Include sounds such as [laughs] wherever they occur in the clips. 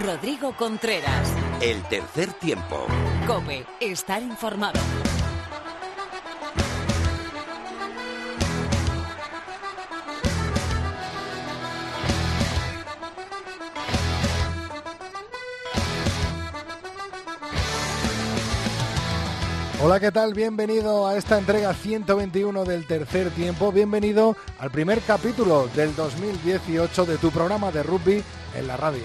Rodrigo Contreras. El tercer tiempo. Cope, estar informado. Hola, ¿qué tal? Bienvenido a esta entrega 121 del tercer tiempo. Bienvenido al primer capítulo del 2018 de tu programa de rugby en la radio.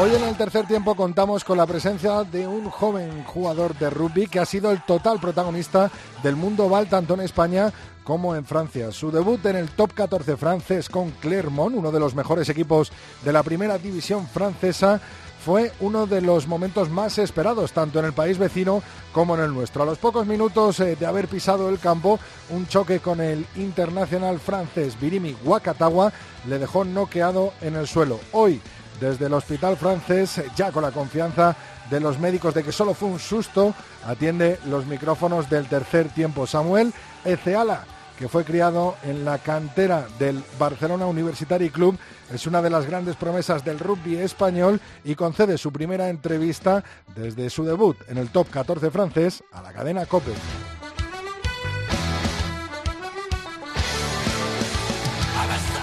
Hoy en el tercer tiempo contamos con la presencia de un joven jugador de rugby que ha sido el total protagonista del mundo Val tanto en España como en Francia. Su debut en el top 14 francés con Clermont, uno de los mejores equipos de la primera división francesa, fue uno de los momentos más esperados tanto en el país vecino como en el nuestro. A los pocos minutos eh, de haber pisado el campo, un choque con el internacional francés Birimi Wakatawa le dejó noqueado en el suelo. Hoy desde el hospital francés, ya con la confianza de los médicos de que solo fue un susto, atiende los micrófonos del tercer tiempo. Samuel Eceala, que fue criado en la cantera del Barcelona Universitary Club, es una de las grandes promesas del rugby español y concede su primera entrevista desde su debut en el top 14 francés a la cadena COPE.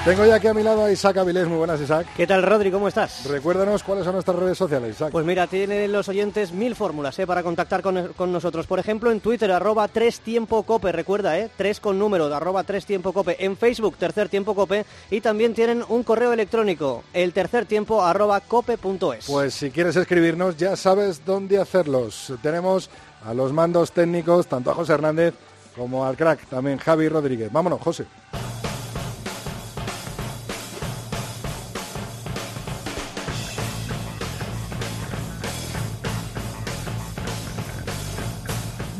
Tengo ya aquí a mi lado a Isaac Avilés. Muy buenas, Isaac. ¿Qué tal, Rodri? ¿Cómo estás? Recuérdanos cuáles son nuestras redes sociales, Isaac. Pues mira, tienen los oyentes mil fórmulas ¿eh? para contactar con, con, nosotros. Por ejemplo, en Twitter, arroba tres tiempo cope, recuerda, ¿eh? tres con número, arroba tres tiempo cope. En Facebook, tercer tiempo cope. Y también tienen un correo electrónico, el tercer tiempo arroba cope.es. Pues si quieres escribirnos, ya sabes dónde hacerlos. Tenemos a los mandos técnicos, tanto a José Hernández como al crack, también Javi Rodríguez. Vámonos, José.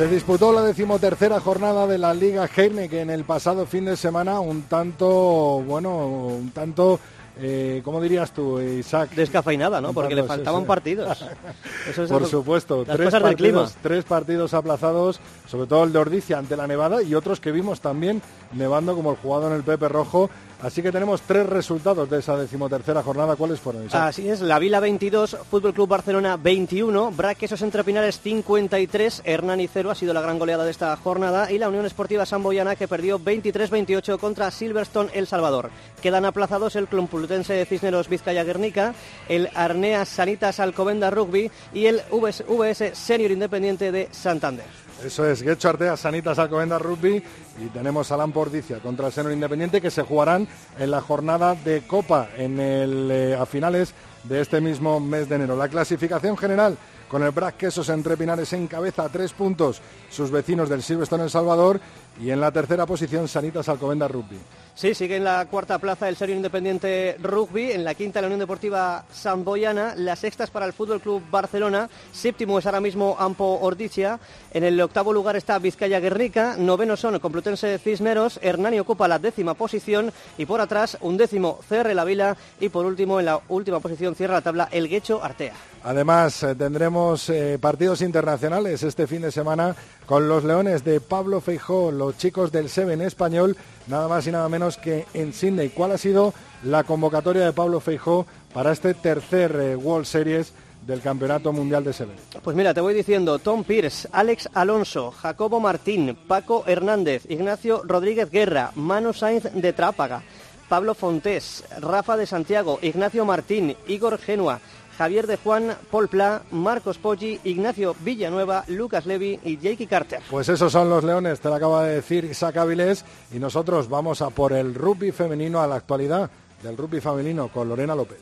Se disputó la decimotercera jornada de la Liga Heineken el pasado fin de semana, un tanto, bueno, un tanto eh, ¿cómo dirías tú, Isaac? Descafeinada, ¿no? Porque le faltaban partidos. [laughs] Eso es Por supuesto, tres, partidos, tres partidos aplazados, sobre todo el de Ordicia ante la Nevada y otros que vimos también nevando como el jugado en el Pepe Rojo Así que tenemos tres resultados de esa decimotercera jornada. ¿Cuáles fueron? Así es, la Vila 22, Fútbol Club Barcelona 21, Braquesos entre Pinares 53, Hernani 0 ha sido la gran goleada de esta jornada y la Unión Esportiva Samboyana que perdió 23-28 contra Silverstone El Salvador. Quedan aplazados el Clumpulutense de Cisneros Vizcaya Guernica, el Arneas Sanitas Alcobenda Rugby y el VS Senior Independiente de Santander. Eso es, Guecho Artea, Sanitas Alcobenda Rugby y tenemos a Lampordicia contra el Seno Independiente que se jugarán en la jornada de Copa en el, eh, a finales de este mismo mes de enero. La clasificación general con el Brac Quesos entre Pinares en cabeza a tres puntos sus vecinos del Silverstone El Salvador y en la tercera posición Sanitas Alcobenda Rugby. Sí, sigue en la cuarta plaza el Serio Independiente Rugby, en la quinta la Unión Deportiva Samboyana, la sexta es para el Fútbol Club Barcelona, séptimo es ahora mismo Ampo Ordicia, en el octavo lugar está Vizcaya Guernica, noveno son Complutense Cisneros, Hernani ocupa la décima posición y por atrás un décimo CR La Vila y por último en la última posición cierra la tabla el Guecho Artea. Además, eh, tendremos eh, partidos internacionales este fin de semana con los Leones de Pablo Feijó, los chicos del Seven español, nada más y nada menos que en Sydney. ¿Cuál ha sido la convocatoria de Pablo Feijó para este tercer eh, World Series? del Campeonato Mundial de Seven. Pues mira, te voy diciendo, Tom Pierce, Alex Alonso, Jacobo Martín, Paco Hernández, Ignacio Rodríguez Guerra, Manu Sainz de Trápaga, Pablo Fontés, Rafa de Santiago, Ignacio Martín, Igor Genua, Javier de Juan, Paul Pla, Marcos Poggi, Ignacio Villanueva, Lucas Levy y Jakey Carter. Pues esos son los leones, te lo acaba de decir Isaac Avilés, y nosotros vamos a por el rugby femenino a la actualidad del rugby femenino con Lorena López.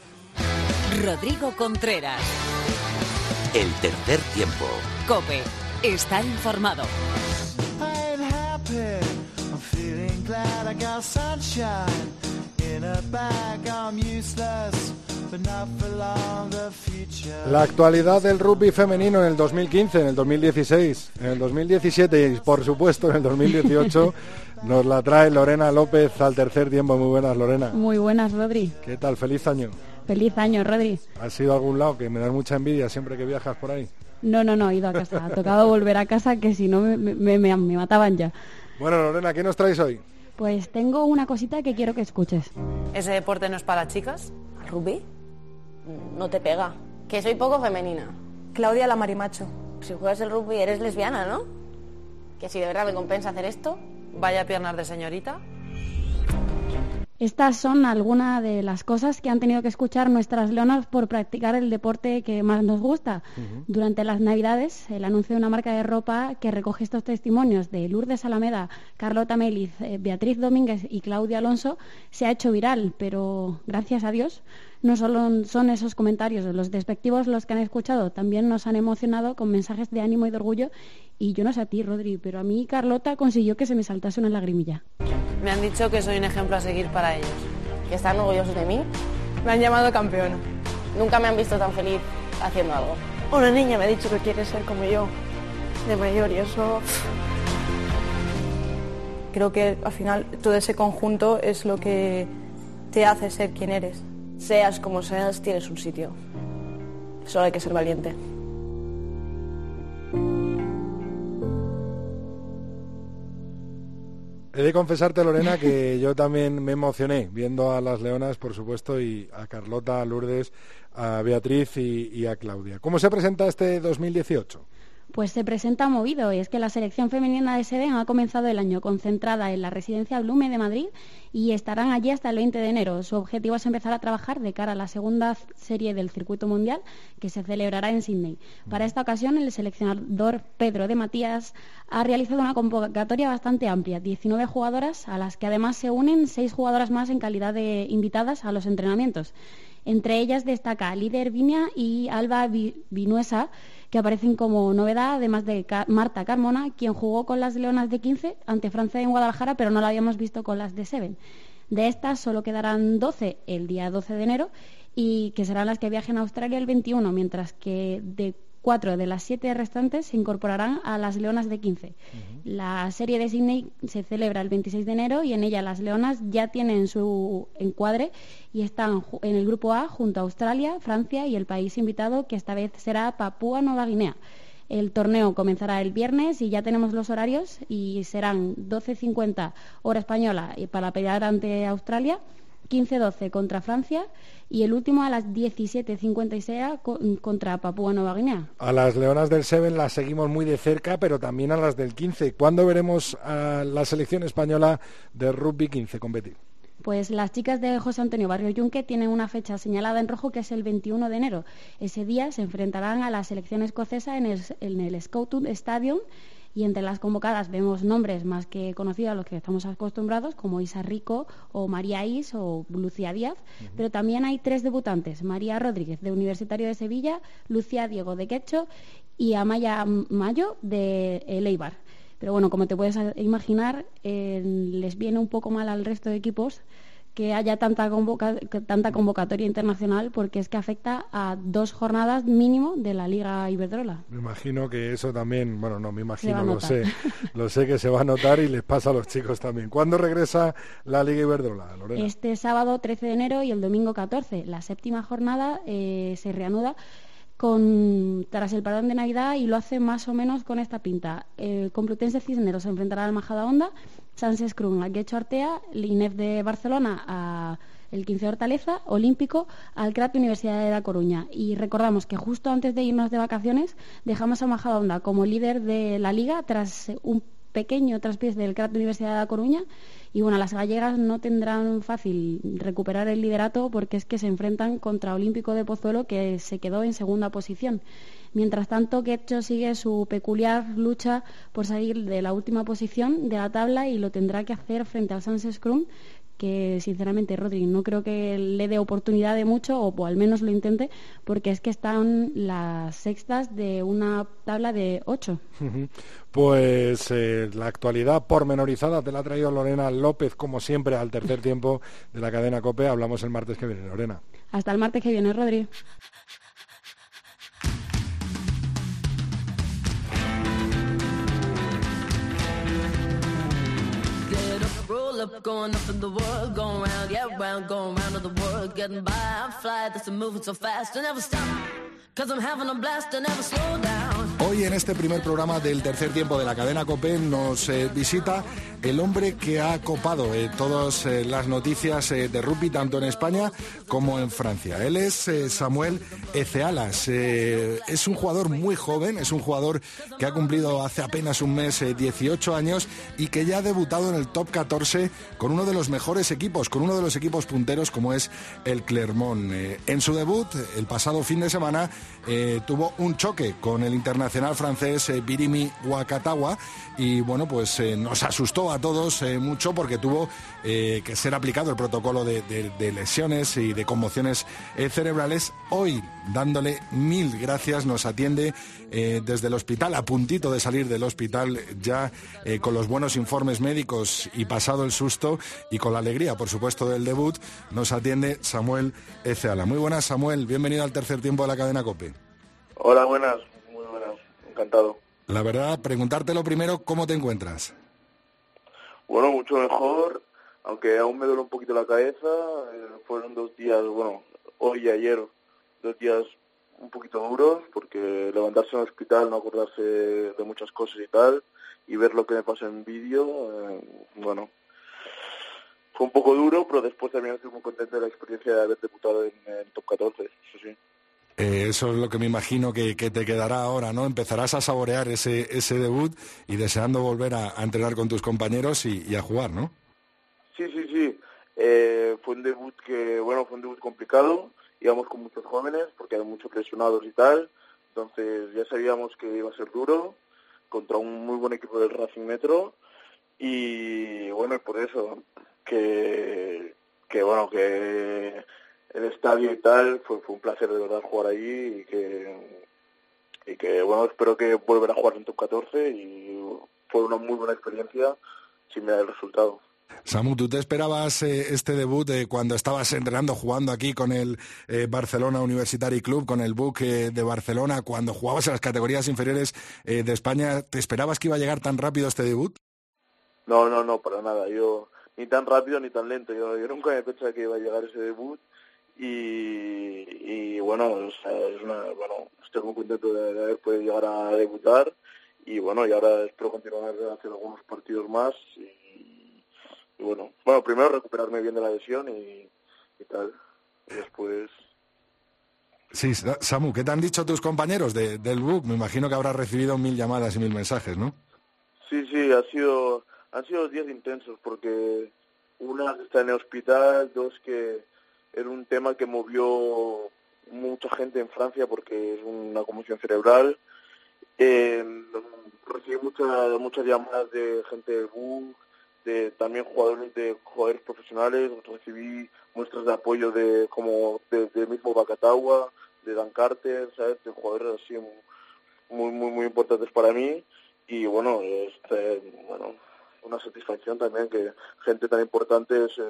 Rodrigo Contreras. El tercer tiempo. Cope, estar informado. glad I got sunshine in a bag. I'm useless, La actualidad del rugby femenino en el 2015, en el 2016, en el 2017 y por supuesto en el 2018 [laughs] nos la trae Lorena López al tercer tiempo. Muy buenas, Lorena. Muy buenas, Rodri. ¿Qué tal? Feliz año. Feliz año, Rodri. ¿Has ido a algún lado que me da mucha envidia siempre que viajas por ahí? No, no, no, he ido a casa. Ha tocado volver a casa que si no me, me- me- me mataban ya. Bueno, Lorena, ¿qué nos traes hoy? Pues tengo una cosita que quiero que escuches. ¿Ese deporte no es para chicas? ¿Al rugby? No te pega. Que soy poco femenina. Claudia la Marimacho. Si juegas el rugby eres lesbiana, ¿no? Que si de verdad me compensa hacer esto. Vaya piernas de señorita. Estas son algunas de las cosas que han tenido que escuchar nuestras leonas por practicar el deporte que más nos gusta. Durante las Navidades, el anuncio de una marca de ropa que recoge estos testimonios de Lourdes Alameda, Carlota Meliz, eh, Beatriz Domínguez y Claudia Alonso se ha hecho viral, pero gracias a Dios no solo son esos comentarios los despectivos los que han escuchado, también nos han emocionado con mensajes de ánimo y de orgullo. Y yo no sé a ti, Rodri, pero a mí Carlota consiguió que se me saltase una lagrimilla. Me han dicho que soy un ejemplo a seguir para ellos. Que están orgullosos de mí. Me han llamado campeona. Nunca me han visto tan feliz haciendo algo. Una niña me ha dicho que quiere ser como yo, de mayor, y eso... Creo que al final todo ese conjunto es lo que te hace ser quien eres. Seas como seas, tienes un sitio. Solo hay que ser valiente. He de confesarte, Lorena, que [laughs] yo también me emocioné viendo a las leonas, por supuesto, y a Carlota, a Lourdes, a Beatriz y, y a Claudia. ¿Cómo se presenta este 2018? Pues se presenta movido y es que la selección femenina de Seden ha comenzado el año concentrada en la residencia Blume de Madrid y estarán allí hasta el 20 de enero. Su objetivo es empezar a trabajar de cara a la segunda serie del circuito mundial que se celebrará en Sydney. Para esta ocasión, el seleccionador Pedro de Matías ha realizado una convocatoria bastante amplia, 19 jugadoras, a las que además se unen seis jugadoras más en calidad de invitadas a los entrenamientos. Entre ellas destaca Líder Viña y Alba Vi- Vinuesa, que aparecen como novedad, además de Marta Carmona, quien jugó con las Leonas de 15 ante Francia en Guadalajara, pero no la habíamos visto con las de Seven. De estas solo quedarán 12 el día 12 de enero y que serán las que viajen a Australia el 21, mientras que de cuatro de las siete restantes se incorporarán a las Leonas de 15. La serie de Sydney se celebra el 26 de enero y en ella las Leonas ya tienen su encuadre y están en el grupo A junto a Australia, Francia y el país invitado que esta vez será Papúa Nueva Guinea. El torneo comenzará el viernes y ya tenemos los horarios y serán 12.50 hora española y para pelear ante Australia, 15.12 contra Francia y el último a las 17.56 co- contra Papúa Nueva Guinea. A las leonas del Seven las seguimos muy de cerca, pero también a las del 15. ¿Cuándo veremos a la selección española de rugby 15 competir? Pues las chicas de José Antonio Barrio Yunque tienen una fecha señalada en rojo que es el 21 de enero. Ese día se enfrentarán a la selección escocesa en el, en el Scotland Stadium y entre las convocadas vemos nombres más que conocidos a los que estamos acostumbrados, como Isa Rico o María Is o Lucía Díaz, pero también hay tres debutantes, María Rodríguez de Universitario de Sevilla, Lucía Diego de Quecho y Amaya Mayo de El Eibar. Pero bueno, como te puedes imaginar, eh, les viene un poco mal al resto de equipos que haya tanta, convoca- tanta convocatoria internacional porque es que afecta a dos jornadas mínimo de la Liga Iberdrola. Me imagino que eso también, bueno, no me imagino, lo sé, lo sé que se va a notar y les pasa a los chicos también. ¿Cuándo regresa la Liga Iberdrola, Lorena? Este sábado 13 de enero y el domingo 14, la séptima jornada eh, se reanuda con, tras el parón de Navidad y lo hace más o menos con esta pinta. El Complutense Cisneros se enfrentará al Majada Honda, Sánchez Cruz al Guecho Artea, INEF de Barcelona a el 15 de Hortaleza, Olímpico, al CRAT Universidad de La Coruña. Y recordamos que justo antes de irnos de vacaciones dejamos a Majadahonda como líder de la liga tras un pequeño traspiés del CRAT Universidad de La Coruña. Y bueno, las gallegas no tendrán fácil recuperar el liderato porque es que se enfrentan contra Olímpico de Pozuelo que se quedó en segunda posición. Mientras tanto, Quecho sigue su peculiar lucha por salir de la última posición de la tabla y lo tendrá que hacer frente al Sans Scrum que sinceramente Rodri no creo que le dé oportunidad de mucho o, al menos lo intente porque es que están las sextas de una tabla de ocho. Pues eh, la actualidad pormenorizada te la ha traído Lorena López como siempre al tercer tiempo de la cadena COPE. Hablamos el martes que viene, Lorena. Hasta el martes que viene, Rodri. Up, going up in the world, going round, yeah, round, going round of the world, getting by. I'm fly, this is moving so fast, I never stop. Cause I'm having a blast, I never slow down. Hoy en este primer programa del tercer tiempo de la cadena COPE nos eh, visita el hombre que ha copado eh, todas eh, las noticias de rugby tanto en España como en Francia. Él es Samuel Ecealas. es un jugador muy joven, es un jugador que ha cumplido hace apenas un mes 18 años y que ya ha debutado en el top 14 con uno de los mejores equipos, con uno de los equipos punteros como es el Clermont. en su debut, el pasado fin de semana, tuvo un choque con el Internacional nacional francés eh, Birimi Wakatawa y bueno, pues eh, nos asustó a todos eh, mucho porque tuvo que ser aplicado el protocolo de, lesiones y de conmociones cerebrales. Hoy, dándole mil gracias, nos atiende desde el hospital, a puntito de salir del hospital, ya con los buenos informes médicos y pasado el susto y con la alegría, por supuesto, del debut, nos atiende Samuel Eceala. Muy buenas, Samuel, bienvenido al tercer tiempo de la cadena COPE. Hola, buenas encantado. La verdad, preguntarte primero, ¿cómo te encuentras? Bueno, mucho mejor, aunque aún me duele un poquito la cabeza. Eh, fueron dos días, bueno, hoy y ayer, dos días un poquito duros, porque levantarse en el hospital, no acordarse de muchas cosas y tal, y ver lo que me pasa en vídeo, eh, bueno, fue un poco duro, pero después también estoy muy contento de la experiencia de haber debutado en, en Top 14, eso sí. Eh, eso es lo que me imagino que, te quedará ahora, ¿no? Empezarás a saborear ese, ese debut y deseando volver a, entrenar con tus compañeros y, a jugar, ¿no? Sí, sí, sí. Eh, fue un debut que, bueno, fue un debut complicado. Íbamos con muchos jóvenes porque hay muchos presionados y tal. Entonces ya sabíamos que iba a ser duro contra un muy buen equipo del Racing Metro. Y bueno, por eso que, que bueno, que el estadio y tal, fue, fue un placer de verdad jugar allí y que, y que bueno, espero que volver a jugar en top 14 y fue una muy buena experiencia sin mirar el resultado. Samu, ¿tú te esperabas eh, este debut eh, cuando estabas entrenando, jugando aquí con el eh, Barcelona University Club, con el BUC de Barcelona, cuando jugabas en las categorías inferiores de España? ¿Te esperabas que iba a llegar tan rápido este debut? No, no, no, para nada. Yo ni tan rápido ni tan lento. Yo, yo nunca me pensaba que iba a llegar ese debut y, bueno, es una, bueno, estoy muy contento de, haber podido llegar a debutar y bueno, y ahora espero continuar a hacer algunos partidos más y, bueno, bueno, primero recuperarme bien de la lesión y, tal, y después... Sí, Samu, ¿qué te han dicho tus compañeros de, del BUC? Me imagino que habrás recibido mil llamadas y mil mensajes, ¿no? Sí, sí, ha sido, han sido días intensos porque una está en el hospital, dos que era un tema que movió mucha gente en Francia porque es una conmoción cerebral. Eh, recibí muchas muchas llamadas de gente del BUG, de también jugadores de jugadores profesionales, recibí muestras de apoyo de como de, mismo Bacatagua, de Dan Carter, ¿sabes? de jugadores así muy muy muy importantes para mí y bueno, este, bueno, una satisfacción también que gente tan importante se,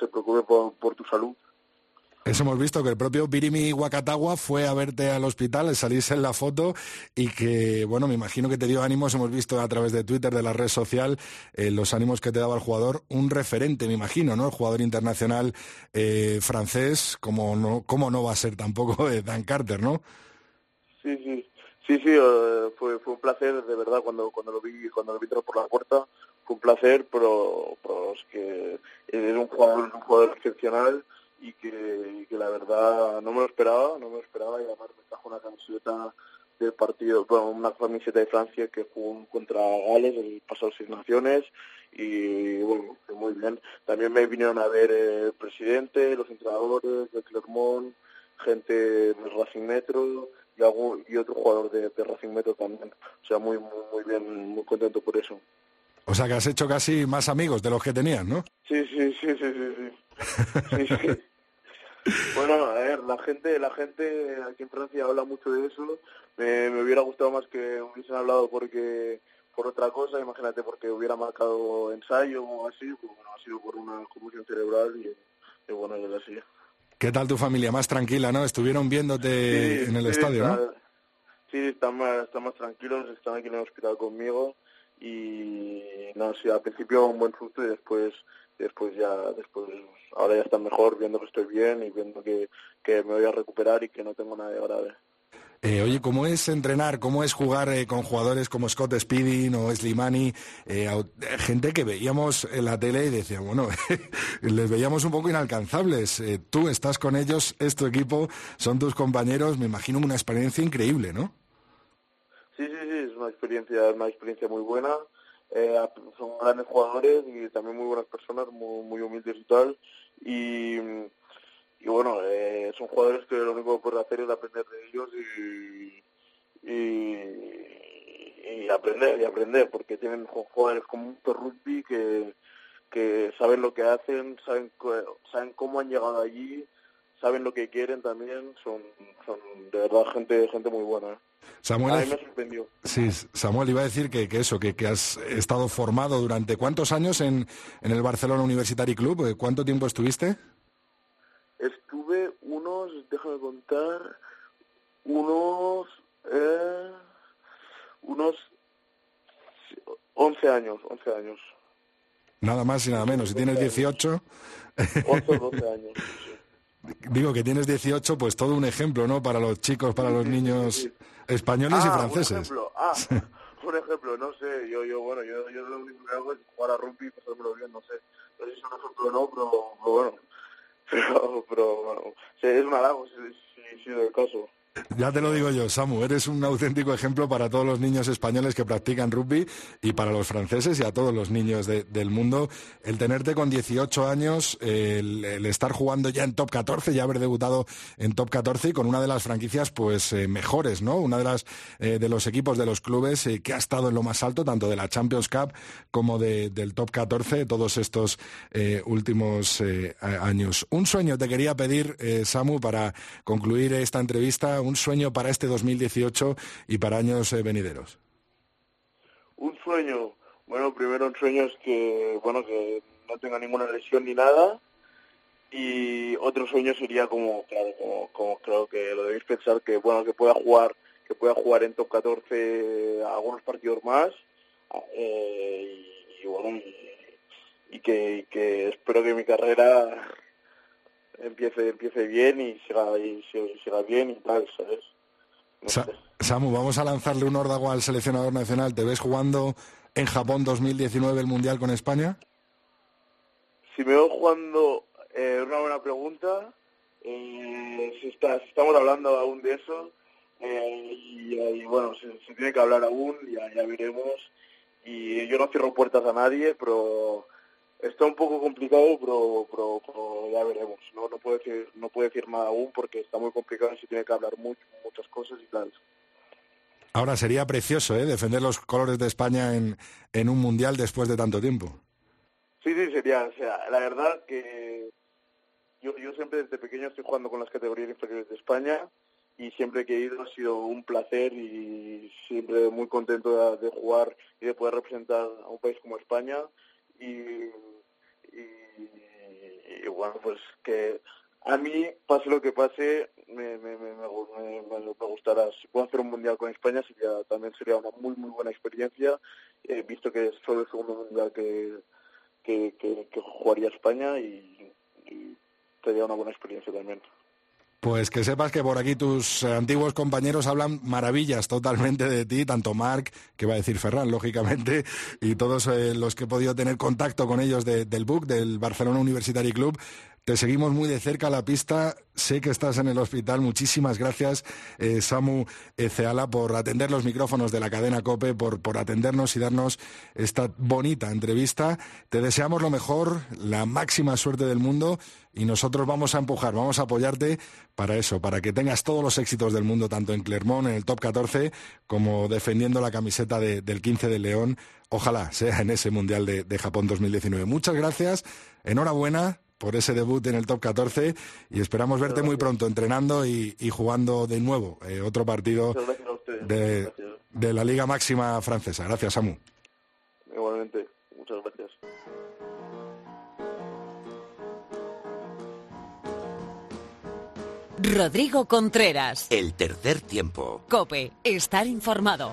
se preocupe por tu salud. Eso hemos visto que el propio Birimi Wakatawa fue a verte al hospital, salirse en la foto y que, bueno, me imagino que te dio ánimos. Hemos visto a través de Twitter, de la red social, eh, los ánimos que te daba el jugador. Un referente, me imagino, ¿no? El jugador internacional eh, francés, como no, como no va a ser tampoco de Dan Carter, ¿no? Sí, sí. Sí, sí, eh, fue, fue un placer, de verdad, cuando, cuando lo vi cuando lo vi por la puerta. Fue un placer, pero, pero es que es un jugador, un jugador excepcional y que, la verdad no me lo esperaba, no me lo esperaba y además me trajo una camiseta del partido, bueno, una camiseta de Francia que jugó contra Gales el pasado Seis Naciones y bueno, muy bien. También me vinieron a ver el presidente, los entrenadores de Clermont, gente del Racing Metro y, y otro jugador de, Racing Metro también. O sea, muy, muy, muy bien, muy contento por eso. O sea que has hecho casi más amigos de los que tenías, ¿no? Sí, sí, sí, sí, sí, sí. Sí, sí. Bueno, a ver, la gente, la gente aquí en Francia habla mucho de eso. Me, me hubiera gustado más que hubiesen hablado porque por otra cosa, imagínate porque hubiera marcado ensayo o así, pues bueno, ha sido por una conmoción cerebral y, y bueno, es así. ¿Qué tal tu familia? Más tranquila, ¿no? Estuvieron viéndote Sí, en el sí, estadio, ¿no? Sí, están más, están más tranquilos, están aquí en el hospital conmigo y no, sí, al principio un buen susto y después, después ya, después, ahora ya están mejor, viendo que estoy bien y viendo que, que me voy a recuperar y que no tengo nada de grave. Eh, oye, ¿cómo es entrenar? ¿Cómo es jugar eh, con jugadores como Scott Speeding o Slimani? Eh, eh, gente que veíamos en la tele y decíamos, bueno, [laughs] les veíamos un poco inalcanzables. Tú estás con ellos, es tu equipo, son tus compañeros, me imagino una experiencia increíble, ¿no? Es una experiencia, una experiencia muy buena. Eh, son grandes jugadores y también muy buenas personas, muy, muy humildes y tal. Y, y bueno, eh, son jugadores que lo único que puedes hacer es aprender de ellos y, y, y aprender, y aprender, porque tienen ju- jugadores con mucho rugby que, que saben lo que hacen, saben, saben cómo han llegado allí, saben lo que quieren también, son, son de verdad gente, gente muy buena. ¿eh? Samuel, A mí me sorprendió. Sí, Samuel, iba a decir que, que eso, que, que has estado formado durante cuántos años en, en el Barcelona University Club, Eh, ¿cuánto tiempo estuviste? Estuve unos, déjame contar, unos, eh, unos 11 años, 11 años, Nada más y nada menos. Si tienes 18, 11 o 12 años. Digo que tienes 18, pues todo un ejemplo, ¿no? Para los chicos, para los niños españoles y Ah, franceses. Un ejemplo, ah, [laughs] un ejemplo, no sé, yo, yo, bueno, yo, yo lo único que hago es jugar a rugby y pasármelo bien, no sé, no sé si es un ejemplo o no, pero, pero bueno, [laughs] pero, pero bueno, es un halago, si, si, si del caso. Ya te lo digo yo, Samu, eres un auténtico ejemplo para todos los niños españoles que practican rugby y para los franceses y a todos los niños de- del mundo. El tenerte con 18 años, el, estar jugando ya en top 14, ya haber debutado en top 14 y con una de las franquicias pues eh, mejores, ¿no? Una de las eh, de los equipos de los clubes eh, que ha estado en lo más alto, tanto de la Champions Cup como de- del top 14, todos estos últimos años. Un sueño te quería pedir, Samu, para concluir esta entrevista, un sueño para este 2018 y para años eh, venideros. Un sueño, bueno, primero un sueño es que, bueno, que no tenga ninguna lesión ni nada. Y otro sueño sería como, claro, como, como creo que lo debéis pensar, que bueno, que pueda jugar, que pueda jugar en top 14 algunos partidos más. eh, y, bueno, y que espero que mi carrera empiece, empiece bien y siga, y siga, bien y tal, ¿sabes? No Sa- sé. Samu, vamos a lanzarle un órdago al seleccionador nacional. ¿Te ves jugando en Japón 2019 el Mundial con España? Si me veo jugando, eh, una buena pregunta. Eh, si, está- si estamos hablando aún de eso, eh, y, y bueno, se, se tiene que hablar aún, ya, ya veremos. Y yo no cierro puertas a nadie, pero está un poco complicado, pero, pero, pero ya veremos. No, no puedo decir, no puedo decir nada aún porque está muy complicado y se tiene que hablar mucho, muchas cosas y tal. Ahora sería precioso ¿eh? defender los colores de España en, en un Mundial después de tanto tiempo. Sí, sí, sería, o sea, la verdad que yo, yo siempre desde pequeño estoy jugando con las categorías inferiores de España y siempre que he ido ha sido un placer y siempre muy contento de, de jugar y de poder representar a un país como España y, y- bueno, pues que a mí, pase lo que pase, me, me, me, me me- gustará. Si puedo hacer un mundial con España, sería, también sería una muy, muy buena experiencia, visto que es solo el segundo mundial que, que, que, jugaría España y sería una buena experiencia también. Pues que sepas que por aquí tus eh, antiguos compañeros hablan maravillas totalmente de ti, tanto Marc, que va a decir Ferran, lógicamente, y todos eh, los que he podido tener contacto con ellos de- del BUC, del Barcelona University Club, te seguimos muy de cerca a la pista. Sé que estás en el hospital. Muchísimas gracias, eh, Samu Ceala, por atender los micrófonos de la cadena COPE, por, por atendernos y darnos esta bonita entrevista. Te deseamos lo mejor, la máxima suerte del mundo y nosotros vamos a empujar, vamos a apoyarte para eso, para que tengas todos los éxitos del mundo, tanto en Clermont, en el top 14, como defendiendo la camiseta del 15 de León. Ojalá sea en ese Mundial de, de Japón 2019. Muchas gracias, enhorabuena por ese debut en el top 14 y esperamos verte muy pronto entrenando y, y jugando de nuevo eh, otro partido de, de, la Liga Máxima Francesa. Gracias, Samu. Igualmente, muchas gracias. Rodrigo Contreras. El tercer tiempo. Cope, estar informado.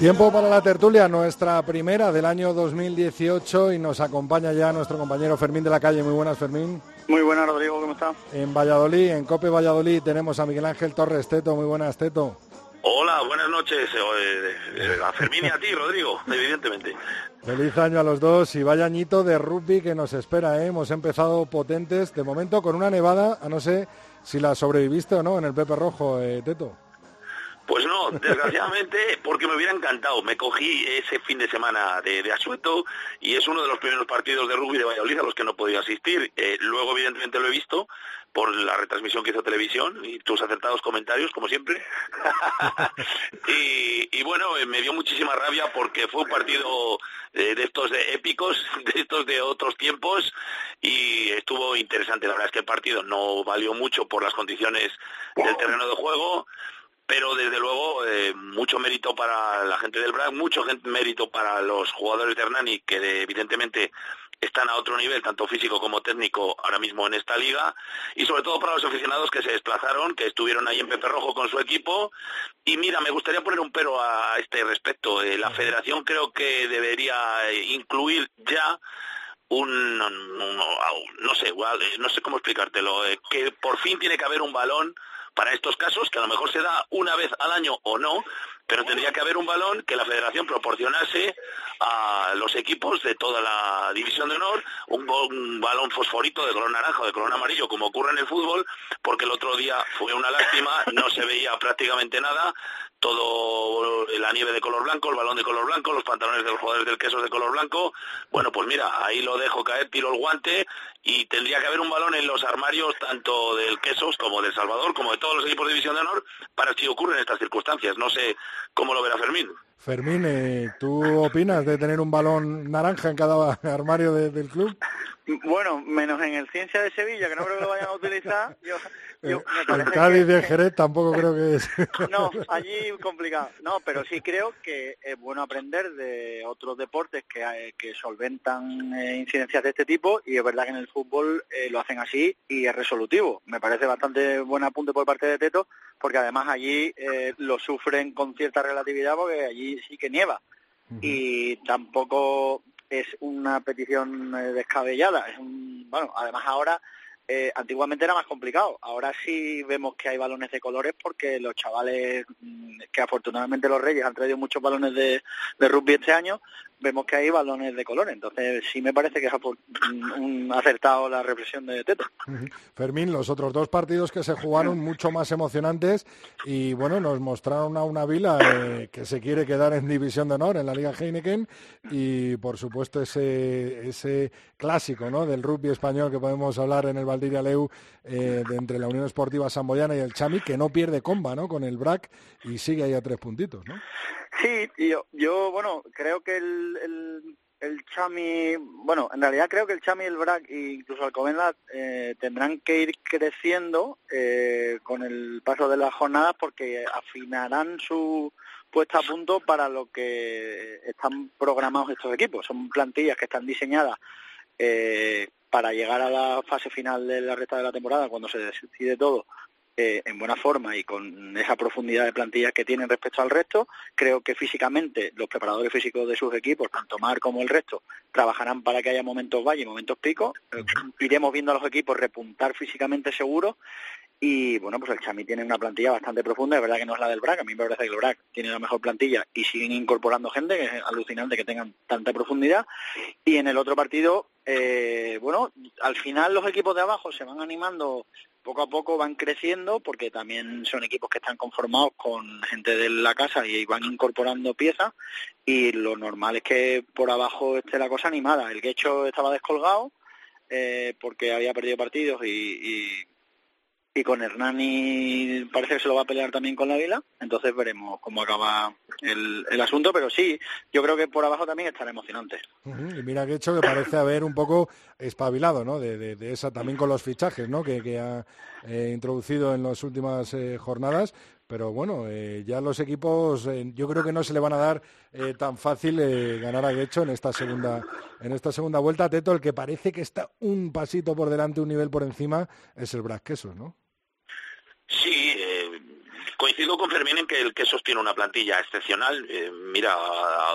Tiempo para la tertulia, nuestra primera del año 2018 y nos acompaña ya nuestro compañero Fermín de la Calle. Muy buenas, Fermín. Muy buenas, Rodrigo, ¿cómo está? En Valladolid, en Cope Valladolid, tenemos a Miguel Ángel Torres Teto. Muy buenas, Teto. Hola, buenas noches. Eh, eh, a Fermín y a ti, Rodrigo, evidentemente. Feliz año a los dos y vaya añito de rugby que nos espera. ¿eh? Hemos empezado potentes, de momento con una nevada, a no sé si la sobreviviste o no en el Pepe Rojo, eh, Teto. Pues no, desgraciadamente, porque me hubiera encantado. Me cogí ese fin de semana de, de, asueto y es uno de los primeros partidos de rugby de Valladolid a los que no he podido asistir. Eh, luego, evidentemente, lo he visto por la retransmisión que hizo televisión y tus acertados comentarios, como siempre. [laughs] y, y, bueno, eh, me dio muchísima rabia porque fue un partido eh, de estos de épicos, [laughs] de estos de otros tiempos y estuvo interesante. La verdad es que el partido no valió mucho por las condiciones del terreno de juego pero desde luego eh, mucho mérito para la gente del BRAC, mucho mérito para los jugadores de Hernani que de, evidentemente están a otro nivel, tanto físico como técnico, ahora mismo en esta liga, y sobre todo para los aficionados que se desplazaron, que estuvieron ahí en Pepe Rojo con su equipo. Y mira, me gustaría poner un pero a este respecto. Eh, la federación creo que debería incluir ya un, un, no sé, no sé cómo explicártelo, eh, que por fin tiene que haber un balón para estos casos, que a lo mejor se da una vez al año o no, pero tendría que haber un balón que la federación proporcionase a los equipos de toda la división de honor, un, balón fosforito de color naranja o de color amarillo, como ocurre en el fútbol, porque el otro día fue una lástima, no se veía prácticamente nada, todo la nieve de color blanco, el balón de color blanco, los pantalones de los jugadores del queso de color blanco. Bueno, pues mira, ahí lo dejo caer, tiro el guante y tendría que haber un balón en los armarios tanto del Quesos como del Salvador, como de todos los equipos de división de honor, para si ocurren estas circunstancias. No sé cómo lo verá Fermín. Fermín, eh, ¿tú opinas de tener un balón naranja en cada [laughs] armario de, del club? Bueno, menos en el Ciencia de Sevilla, que no creo que lo vayan a utilizar. Yo, [laughs] yo, el Cádiz que... de Jerez tampoco creo que es. [laughs] No, allí complicado. No, pero sí creo que es bueno aprender de otros deportes que, eh, que solventan eh, incidencias de este tipo y es verdad que en el fútbol eh, lo hacen así y es resolutivo. Me parece bastante buen apunte por parte de Teto porque además allí eh, lo sufren con cierta relatividad porque allí sí que nieva. Uh -huh. Y tampoco es una petición eh, descabellada. Es un, bueno, además ahora, eh, antiguamente era más complicado. Ahora sí vemos que hay balones de colores porque los chavales, mm, que afortunadamente los Reyes han traído muchos balones de, de rugby este año, vemos que hay balones de colores. Entonces sí me parece que es un acertado la reflexión de Teto. Fermín, los otros dos partidos que se jugaron [laughs] mucho más emocionantes y bueno, nos mostraron a una vila eh, que se quiere quedar en división de honor en la Liga Heineken y por supuesto ese, ese clásico ¿no? del rugby español que podemos hablar en el Valdiria Leu eh, de entre la Unión Esportiva Samboyana y el Chami que no pierde comba ¿no? con el BRAC y sigue ahí a tres puntitos. ¿no? Sí, yo, yo bueno, creo que el, el, el, Chami, bueno, en realidad creo que el Chami, el BRAC e incluso Alcobendas eh, tendrán que ir creciendo eh, con el paso de las jornadas porque afinarán su puesta a punto para lo que están programados estos equipos. Son plantillas que están diseñadas eh, para llegar a la fase final de la recta de la temporada cuando se decide todo eh, en buena forma y con esa profundidad de plantillas que tienen respecto al resto. Creo que físicamente los preparadores físicos de sus equipos, tanto Mar como el resto, trabajarán para que haya momentos valle y momentos pico. Iremos viendo a los equipos repuntar físicamente seguro y bueno, pues el Chami tiene una plantilla bastante profunda, es verdad que no es la del BRAC, a mí me parece que el BRAC tiene la mejor plantilla y siguen incorporando gente, que es alucinante que tengan tanta profundidad. Y en el otro partido, eh, bueno, al final los equipos de abajo se van animando poco a poco van creciendo porque también son equipos que están conformados con gente de la casa y van incorporando piezas y lo normal es que por abajo esté la cosa animada. El Guecho estaba descolgado eh, porque había perdido partidos y, y con Hernani parece que se lo va a pelear también con la Vila, entonces veremos cómo acaba el, el asunto, pero sí, yo creo que por abajo también estará emocionante. Y mira que hecho que parece haber un poco espabilado, ¿no? De, de, esa también con los fichajes, ¿no? Que, que ha eh, introducido en las últimas eh, jornadas, pero bueno, eh, ya los equipos yo creo que no se le van a dar tan fácil ganar a Guecho en esta segunda en esta segunda vuelta. Teto, el que parece que está un pasito por delante, un nivel por encima, es el Brasquesos, ¿no? Sí, eh, coincido con Fermín en que el Quesos tiene una plantilla excepcional. Eh, mira,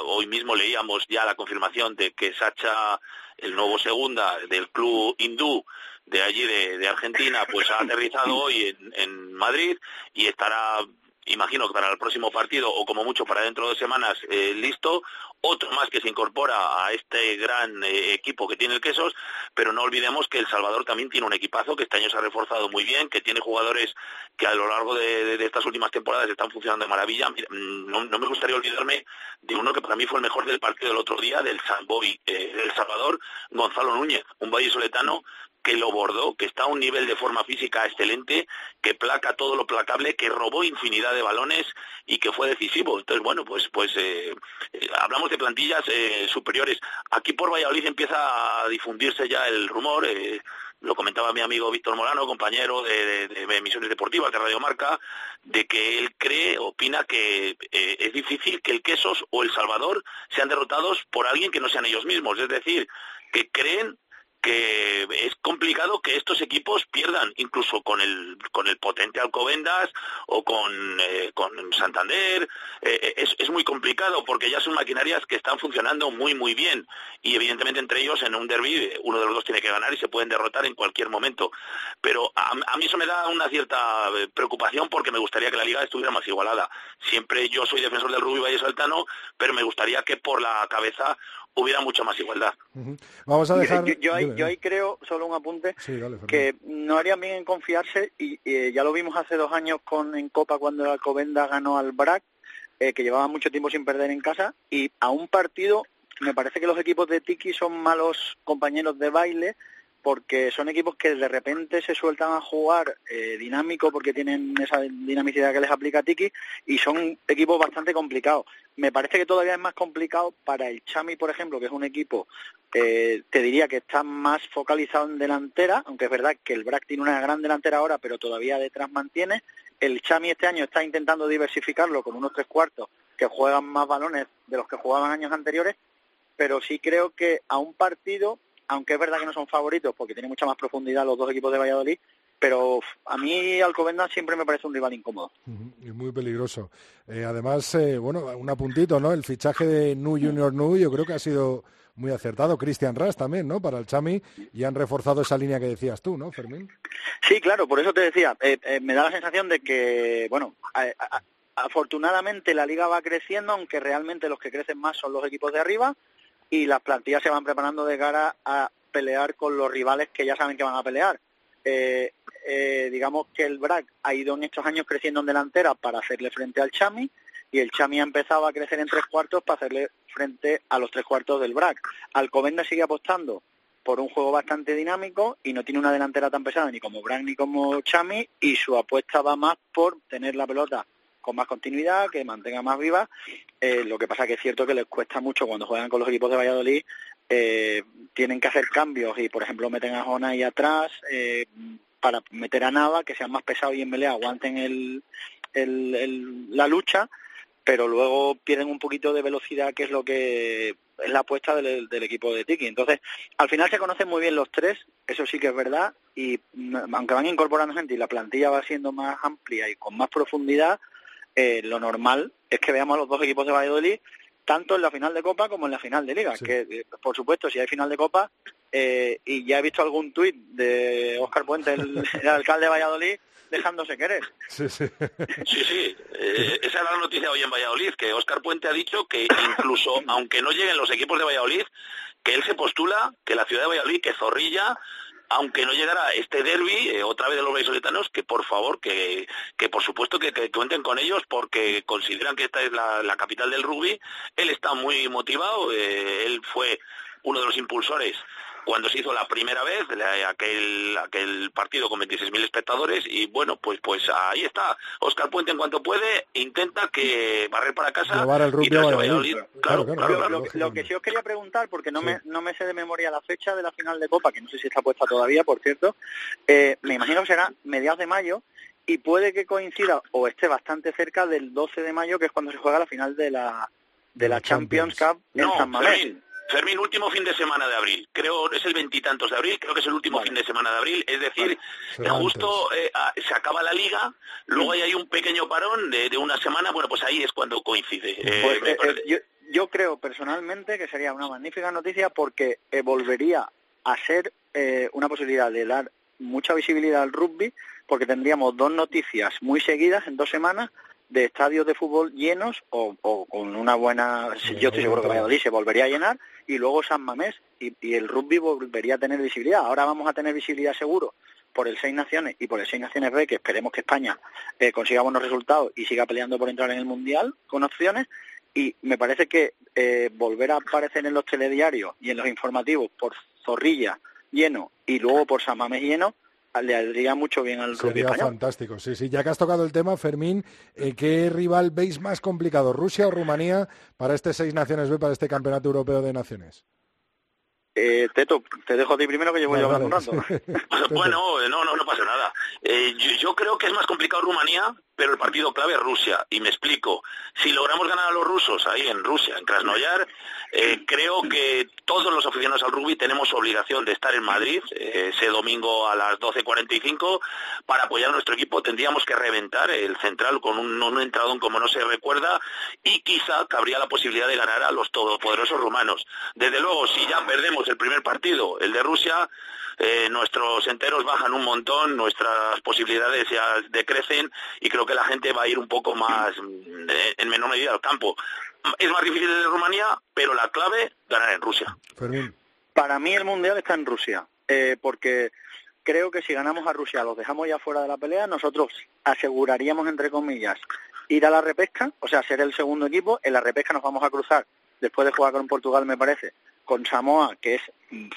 hoy mismo leíamos ya la confirmación de que Sacha, el nuevo segunda del club hindú de allí de, Argentina, pues ha aterrizado hoy en Madrid y estará imagino que para el próximo partido o como mucho para dentro de semanas eh, listo, otro más que se incorpora a este gran eh, equipo que tiene el Quesos, pero no olvidemos que El Salvador también tiene un equipazo que este año se ha reforzado muy bien, que tiene jugadores que a lo largo de, estas últimas temporadas están funcionando de maravilla. Mm, no, me gustaría olvidarme de uno que para mí fue el mejor del partido del otro día, del San Boy eh, del Salvador, Gonzalo Núñez, un vallisoletano que lo bordó, que está a un nivel de forma física excelente, que placa todo lo placable, que robó infinidad de balones y que fue decisivo. Entonces, bueno, pues, pues eh, eh, hablamos de plantillas eh, superiores. Aquí por Valladolid empieza a difundirse ya el rumor, lo comentaba mi amigo Víctor Morano, compañero de, de, Emisiones Deportivas de Radio Marca, de que él cree, opina que es difícil que el Quesos o el Salvador sean derrotados por alguien que no sean ellos mismos. Es decir, que creen que es complicado que estos equipos pierdan, incluso con el, con el potente Alcobendas o con, eh, con Santander. Eh, es, es, muy complicado porque ya son maquinarias que están funcionando muy, muy bien. Y evidentemente entre ellos en un derby uno de los dos tiene que ganar y se pueden derrotar en cualquier momento. Pero a, mí eso me da una cierta eh, preocupación porque me gustaría que la liga estuviera más igualada. Siempre yo soy defensor del Rubio Valle Saltano, pero me gustaría que por la cabeza hubiera mucha más igualdad. Vamos a dejar... Yo, ahí, creo, solo un apunte, que no harían bien en confiarse, y, ya lo vimos hace dos años con en Copa cuando el Alcobenda ganó al BRAC, eh, que llevaba mucho tiempo sin perder en casa, y a un partido me parece que los equipos de Tiki son malos compañeros de baile, porque son equipos que de repente se sueltan a jugar eh, dinámico porque tienen esa dinamicidad que les aplica Tiki y son equipos bastante complicados. Me parece que todavía es más complicado para el Chami, por ejemplo, que es un equipo, eh, te diría que está más focalizado en delantera, aunque es verdad que el BRAC tiene una gran delantera ahora, pero todavía detrás mantiene. El Chami este año está intentando diversificarlo con unos tres cuartos que juegan más balones de los que jugaban años anteriores, pero sí creo que a un partido aunque es verdad que no son favoritos porque tiene mucha más profundidad los dos equipos de Valladolid, pero a mí Alcobendas siempre me parece un rival incómodo. Y muy peligroso. Eh, además, eh, bueno, un apuntito, ¿no? El fichaje de Nu Junior Nu yo creo que ha sido muy acertado. Cristian Ras también, ¿no? Para el Chami y han reforzado esa línea que decías tú, ¿no, Fermín? Sí, claro, por eso te decía, eh, me da la sensación de que, bueno, afortunadamente la liga va creciendo, aunque realmente los que crecen más son los equipos de arriba y las plantillas se van preparando de cara a pelear con los rivales que ya saben que van a pelear. Eh, eh, digamos que el BRAC ha ido en estos años creciendo en delantera para hacerle frente al Chami y el Chami ha empezado a crecer en tres cuartos para hacerle frente a los tres cuartos del BRAC. Alcobenda sigue apostando por un juego bastante dinámico y no tiene una delantera tan pesada ni como BRAC ni como Chami y su apuesta va más por tener la pelota con más continuidad, que mantenga más viva. Eh, lo que pasa que es cierto que les cuesta mucho cuando juegan con los equipos de Valladolid, eh, tienen que hacer cambios y, por ejemplo, meten a Jona ahí atrás eh, para meter a Nava, que sean más pesados y en pelea aguanten el, el, la lucha, pero luego pierden un poquito de velocidad, que es lo que es la apuesta del, del equipo de Tiki. Entonces, al final se conocen muy bien los tres, eso sí que es verdad, y mm, aunque van incorporando gente y la plantilla va siendo más amplia y con más profundidad, eh, lo normal es que veamos a los dos equipos de Valladolid tanto en la final de Copa como en la final de Liga. Que, eh, por supuesto, si hay final de Copa, eh, y ya he visto algún tuit de Óscar Puente, el, [laughs] el alcalde de Valladolid, dejándose querer. Sí, sí. Sí, sí. Eh, esa es la noticia hoy en Valladolid, que Óscar Puente ha dicho que incluso, aunque no lleguen los equipos de Valladolid, que él se postula que la ciudad de Valladolid, que Zorrilla, aunque no llegara este derby, eh, otra vez de los vallisoletanos, que por favor, que, que por supuesto que, cuenten con ellos porque consideran que esta es la, la capital del rugby. Él está muy motivado, eh, él fue uno de los impulsores cuando se hizo la primera vez la- aquel aquel partido con 26.000 espectadores y bueno pues pues ahí está Óscar Puente en cuanto puede intenta que barrer para casa Llevar el rugby y a Valladolid. Valladolid. claro, Claro, claro, claro, claro. Lo, lo que sí os quería preguntar, porque no, me, no me sé de memoria la fecha de la final de Copa, que no sé si está puesta todavía, por cierto, eh, me imagino que será mediados de mayo y puede que coincida o esté bastante cerca del 12 de mayo, que es cuando se juega la final de la, de la Champions Cup en No, San Mamés. Fermín, último fin de semana de abril. Creo es el veintitantos de abril, creo que es el último fin de semana de abril. Es decir, eh, justo eh, ah, se acaba la liga, luego hay ahí un pequeño parón de, de una semana, bueno, pues ahí es cuando coincide. Eh, Pues, eh, eh, yo, yo creo personalmente que sería una magnífica noticia porque volvería a ser eh, una posibilidad de dar mucha visibilidad al rugby porque tendríamos dos noticias muy seguidas en dos semanas de estadios de fútbol llenos o, o con una buena... yo estoy seguro que Valladolid se volvería a llenar y luego San Mamés y, y el rugby volvería a tener visibilidad. Ahora vamos a tener visibilidad seguro por el Seis Naciones y por el Seis Naciones B, que esperemos que España eh, consiga buenos resultados y siga peleando por entrar en el Mundial con opciones. Y me parece que eh, volver a aparecer en los telediarios y en los informativos por Zorrilla lleno y luego por San Mamés lleno, le haría mucho bien al rugby Sería español. fantástico, sí, sí. Ya que has tocado el tema, Fermín, eh, ¿qué rival veis más complicado, Rusia o Rumanía, para este Seis Naciones B, para este Campeonato Europeo de Naciones? Eh, Teto, te dejo a ti primero que llevo yo Vale, hablando un vale. rato. [laughs] Bueno, no, no, no pasa nada. Eh, yo, yo creo que es más complicado Rumanía, pero el partido clave es Rusia. Y me explico. Si logramos ganar a los rusos ahí en Rusia, en Krasnoyar, eh, creo que todos los aficionados al rugby tenemos obligación de estar en Madrid eh, ese domingo a las 12.45 para apoyar a nuestro equipo. Tendríamos que reventar el central con un, entradón como no se recuerda y quizá cabría la posibilidad de ganar a los todopoderosos rumanos. Desde luego, si ya perdemos el primer partido, el de Rusia, eh, nuestros enteros bajan un montón, nuestras posibilidades ya decrecen y creo que la gente va a ir un poco más, eh, en menor medida, al campo. Es más difícil de Rumanía, pero la clave, ganar en Rusia. Fermín. Para mí el Mundial está en Rusia, eh, porque creo que si ganamos a Rusia, los dejamos ya fuera de la pelea, nosotros aseguraríamos, entre comillas, ir a la repesca, o sea, ser el segundo equipo. En la repesca nos vamos a cruzar, después de jugar con Portugal, me parece, con Samoa, que es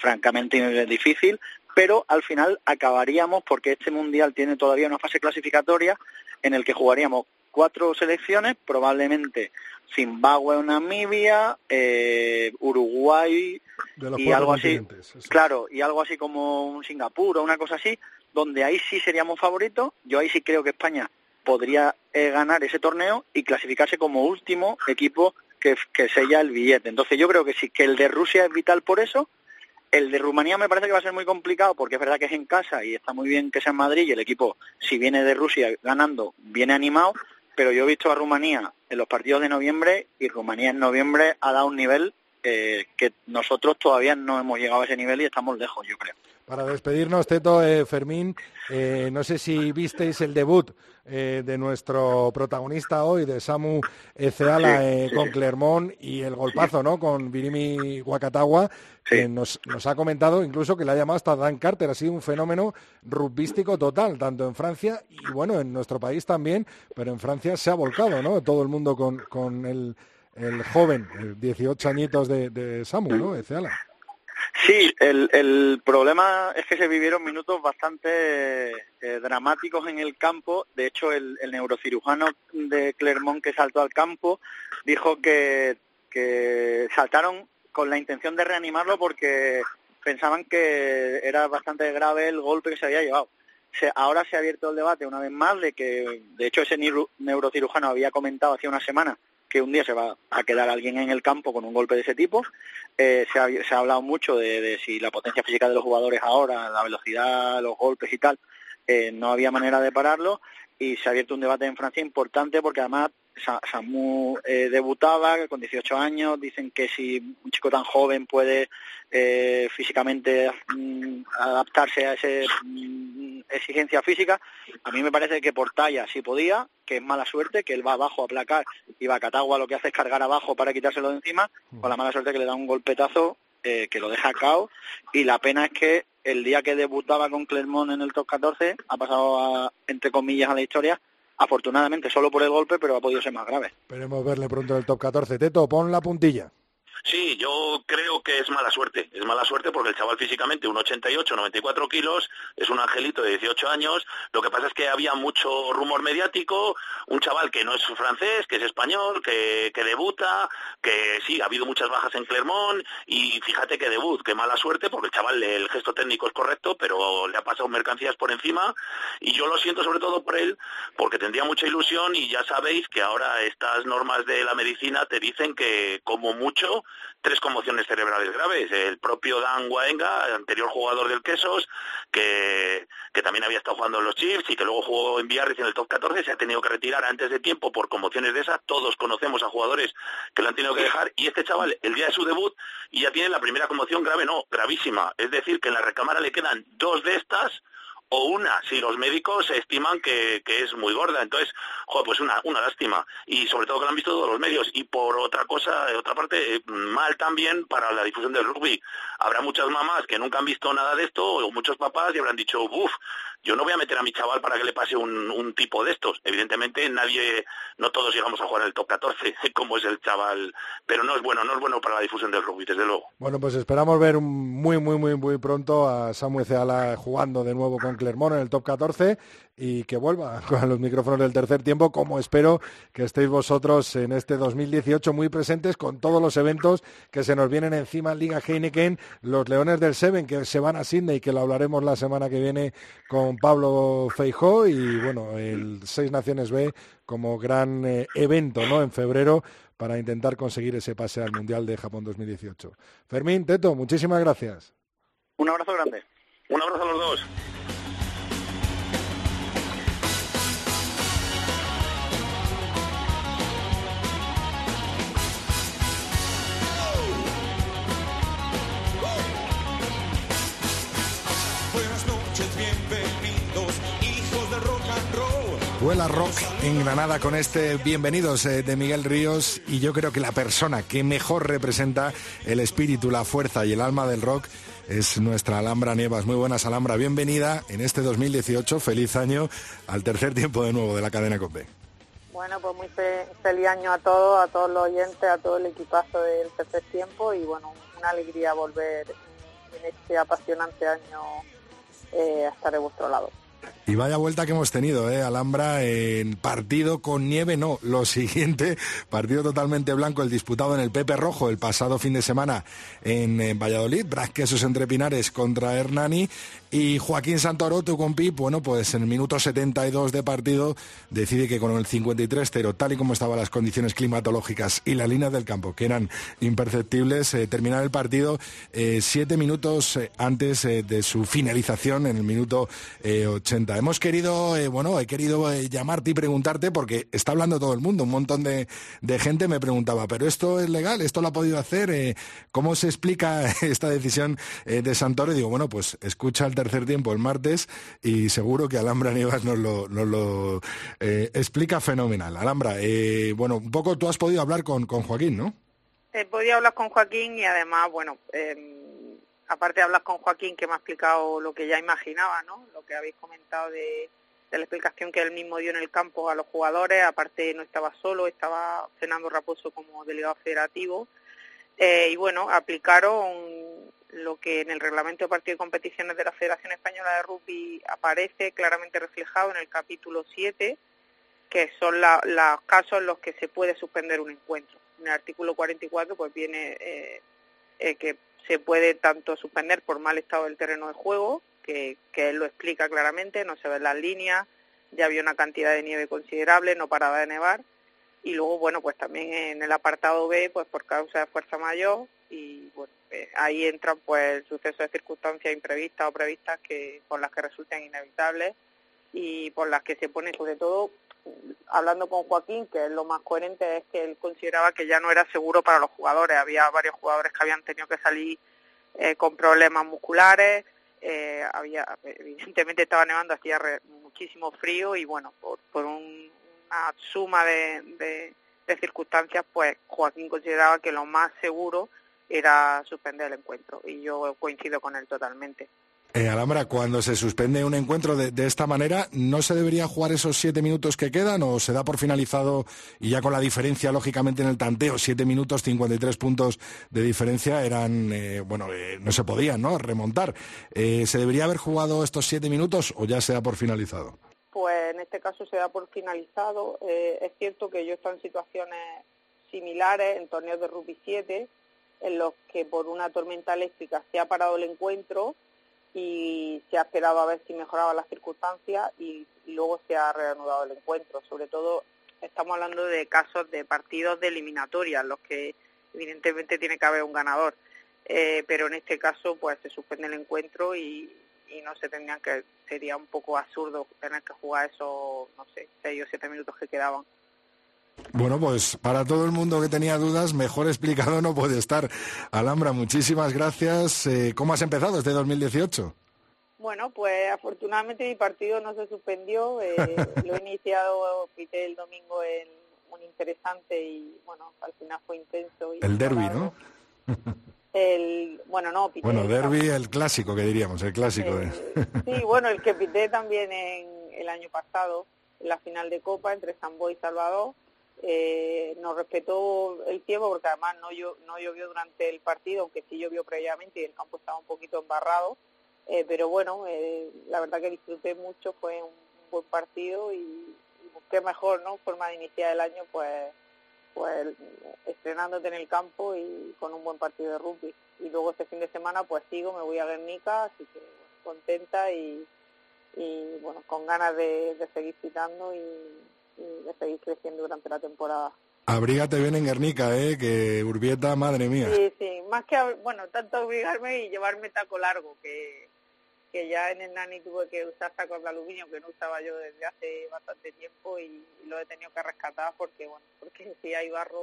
francamente difícil, pero al final acabaríamos, porque este Mundial tiene todavía una fase clasificatoria en el que jugaríamos cuatro selecciones, probablemente Zimbabue o Namibia, eh, Uruguay y algo así, claro, y algo así como un Singapur o una cosa así, donde ahí sí seríamos favoritos. Yo ahí sí creo que España podría eh, ganar ese torneo y clasificarse como último equipo que, que sella el billete. Entonces yo creo que sí, que el de Rusia es vital por eso. El de Rumanía me parece que va a ser muy complicado porque es verdad que es en casa y está muy bien que sea en Madrid y el equipo, si viene de Rusia ganando, viene animado, pero yo he visto a Rumanía en los partidos de noviembre y Rumanía en noviembre ha dado un nivel eh, que nosotros todavía no hemos llegado a ese nivel y estamos lejos, yo creo. Para despedirnos, Teto, eh, Fermín, eh, no sé si visteis el debut eh, de nuestro protagonista hoy, de Samu Ceala, Sí, eh, sí, con. Clermont y el golpazo, ¿no? Con Virimi Wakatawa, que nos, nos ha comentado incluso que le ha llamado hasta Dan Carter. Ha sido un fenómeno rugbyístico total, tanto en Francia y, bueno, en nuestro país también, pero en Francia se ha volcado, ¿no? Todo el mundo con, con el, el joven, el 18 añitos de, de Samu, ¿no? Ceala. Sí, el, el problema es que se vivieron minutos bastante eh, dramáticos en el campo. De hecho, el, el neurocirujano de Clermont que saltó al campo dijo que, que saltaron con la intención de reanimarlo porque pensaban que era bastante grave el golpe que se había llevado. Se- ahora se ha abierto el debate una vez más de que, de hecho, ese neuro- neurocirujano había comentado hace una semana que un día se va a quedar alguien en el campo con un golpe de ese tipo. Eh, se, ha, se ha hablado mucho de, de si la potencia física de los jugadores ahora, la velocidad, los golpes y tal, eh, no había manera de pararlo y se ha abierto un debate en Francia importante porque además Samu eh, debutaba con 18 años, dicen que si un chico tan joven puede eh, físicamente mm, adaptarse a esa exigencia física, a mí me parece que por talla sí podía, que es mala suerte, que él va abajo a aplacar y Bacatagua lo que hace es cargar abajo para quitárselo de encima, con la mala suerte que le da un golpetazo eh, que lo deja cao. Y la pena es que el día que debutaba con Clermont en el top 14 ha pasado a, entre comillas a la historia afortunadamente solo por el golpe pero ha podido ser más grave Esperemos verle pronto en el top 14. Teto, pon la puntilla. Sí, yo creo que es mala suerte. Es mala suerte porque el chaval físicamente, un 88, 94 kilos, es un angelito de 18 años. Lo que pasa es que había mucho rumor mediático, un chaval que no es francés, que es español, que, que debuta, que sí, ha habido muchas bajas en Clermont y fíjate que debut, que mala suerte porque el chaval, el gesto técnico es correcto, pero le ha pasado mercancías por encima y yo lo siento sobre todo por él porque tendría mucha ilusión y ya sabéis que ahora estas normas de la medicina te dicen que como mucho tres conmociones cerebrales graves. El propio Dan Waenga, anterior jugador del Quesos, que, que también había estado jugando en los Chiefs y que luego jugó en Biarritz en el top 14, se ha tenido que retirar antes de tiempo por conmociones de esas. Todos conocemos a jugadores que lo han tenido que dejar y este chaval, el día de su debut, y ya tiene la primera conmoción grave, no, gravísima. Es decir, que en la recámara le quedan dos de estas o una, si los médicos estiman que, que es muy gorda. Entonces, joder, pues una, una lástima. Y sobre todo que lo han visto todos los medios. Y por otra cosa, de otra parte, eh, mal también para la difusión del rugby. Habrá muchas mamás que nunca han visto nada de esto, o muchos papás, y habrán dicho, uff, yo no voy a meter a mi chaval para que le pase un, un tipo de estos. Evidentemente, nadie, no todos llegamos a jugar en el top 14, [laughs] como es el chaval, pero no es bueno, no es bueno para la difusión del rugby, desde luego. Bueno, pues esperamos ver muy, muy, muy, muy pronto a Samuel Ceala jugando de nuevo con Clermont en el top 14 y que vuelva [laughs] con los micrófonos del tercer tiempo, como espero que estéis vosotros en este 2018 muy presentes con todos los eventos que se nos vienen encima en Liga Heineken, los Leones del Seven que se van a Sydney, que lo hablaremos la semana que viene con Pablo Feijó y bueno, el Seis Naciones B como gran eh, evento ¿no? en febrero para intentar conseguir ese pase al Mundial de Japón 2018. Fermín, Teto, muchísimas gracias. un abrazo grande Un abrazo a los dos. Vuela Rock en Granada con este Bienvenidos eh, de Miguel Ríos y yo creo que la persona que mejor representa el espíritu, la fuerza y el alma del rock es nuestra Alhambra Nievas. Muy buenas Alhambra, bienvenida en este 2018, feliz año al tercer tiempo de nuevo de la cadena COPE. Bueno, pues muy fe- feliz año a todos, a todos los oyentes, a todo el equipazo del tercer tiempo y bueno, una alegría volver en este apasionante año eh, a estar de vuestro lado. Y vaya vuelta que hemos tenido, ¿eh? Alhambra en partido con nieve, no, lo siguiente, [laughs] partido totalmente blanco, el disputado en el Pepe Rojo el pasado fin de semana en, Valladolid, Brasquesos entre Pinares contra Hernani y Joaquín Santoro, tu compi, bueno, pues en el minuto 72 de partido decide que con el 53-0, tal y como estaban las condiciones climatológicas y las líneas del campo, que eran imperceptibles, eh, terminar el partido eh, siete minutos eh, antes eh, de su finalización, en el minuto eh, 80. Hemos querido, eh, bueno, he querido eh, llamarte y preguntarte, porque está hablando todo el mundo, un montón de, gente me preguntaba, ¿pero esto es legal? ¿Esto lo ha podido hacer? Eh, ¿Cómo se explica [laughs] esta decisión eh, de Santoro? Digo, bueno, pues escucha el tercer tiempo el martes y seguro que Alhambra Nievas nos lo, explica fenomenal. Alhambra, bueno, un poco tú has podido hablar con, Joaquín, ¿no? He podido hablar con Joaquín y además, bueno, eh, aparte de hablar con Joaquín que me ha explicado lo que ya imaginaba, ¿no? Lo que habéis comentado de, de la explicación que él mismo dio en el campo a los jugadores, aparte no estaba solo, estaba Fernando Raposo como delegado federativo. Eh, y bueno, aplicaron lo que en el reglamento de partido y competiciones de la Federación Española de Rugby aparece claramente reflejado en el capítulo 7, que son la- los casos en los que se puede suspender un encuentro. En el artículo 44 pues viene eh, eh, que se puede tanto suspender por mal estado del terreno de juego, que, él lo explica claramente, no se ven las líneas, ya había una cantidad de nieve considerable, no paraba de nevar, y luego, bueno, pues también en el apartado B, pues por causa de fuerza mayor y bueno, eh, ahí entran pues sucesos de circunstancias imprevistas o previstas que por las que resultan inevitables y por las que se pone sobre todo hablando con Joaquín, que lo más coherente, es que él consideraba que ya no era seguro para los jugadores. Había varios jugadores que habían tenido que salir eh, con problemas musculares, eh, había evidentemente estaba nevando, hacía muchísimo frío y bueno, por, por un, una suma de, de circunstancias, pues Joaquín consideraba que lo más seguro era suspender el encuentro y yo coincido con él totalmente. Eh, Alhambra, cuando se suspende un encuentro de, esta manera, ¿no se debería jugar esos siete minutos que quedan o se da por finalizado y ya con la diferencia, lógicamente, en el tanteo, siete minutos, 53 puntos de diferencia eran, eh, bueno, eh, no se podían, ¿no?, remontar. Eh, ¿Se debería haber jugado estos siete minutos o ya se da por finalizado? Pues en este caso se da por finalizado. Es cierto que yo he en situaciones similares en torneos de rugby 7 en los que por una tormenta eléctrica se ha parado el encuentro y se ha esperado a ver si mejoraban las circunstancias y, luego se ha reanudado el encuentro. Sobre todo estamos hablando de casos de partidos de eliminatoria, los que evidentemente tiene que haber un ganador. Eh, pero en este caso pues se suspende el encuentro y, y no se tendrían que sería un poco absurdo tener que jugar esos no sé seis o siete minutos que quedaban bueno, pues para todo el mundo que tenía dudas, mejor explicado no puede estar. Alhambra, muchísimas gracias. Eh, ¿Cómo has empezado este 2018? Bueno, pues afortunadamente mi partido no se suspendió. Eh, [laughs] lo he iniciado, pité el domingo en un interesante y bueno, al final fue intenso. Y el derby, ¿no? El, bueno, no, pité Bueno, derby, el clásico que diríamos, el clásico. El, sí, [laughs] bueno, el que pité también en el año pasado, en la final de Copa entre Sambo y Salvador eh, nos respetó el tiempo porque además no, no llovió durante el partido, aunque sí llovió previamente y el campo estaba un poquito embarrado. Eh, pero bueno, eh, la verdad que disfruté mucho, fue un, buen partido y, y, qué mejor, ¿no? Forma de iniciar el año, pues, pues estrenándote en el campo y con un buen partido de rugby. Y luego este fin de semana, pues sigo, me voy a Guernica, así que contenta y, y bueno, con ganas de, de seguir citando y, y de seguir creciendo durante la temporada. Abrígate bien en Guernica, ¿eh? Que Urbieta, madre mía. Sí, sí, más que, bueno, tanto abrigarme y llevarme taco largo, que, que ya en el Nani tuve que usar tacos de aluminio que no usaba yo desde hace bastante tiempo y, y lo he tenido que rescatar porque, bueno, porque si hay barro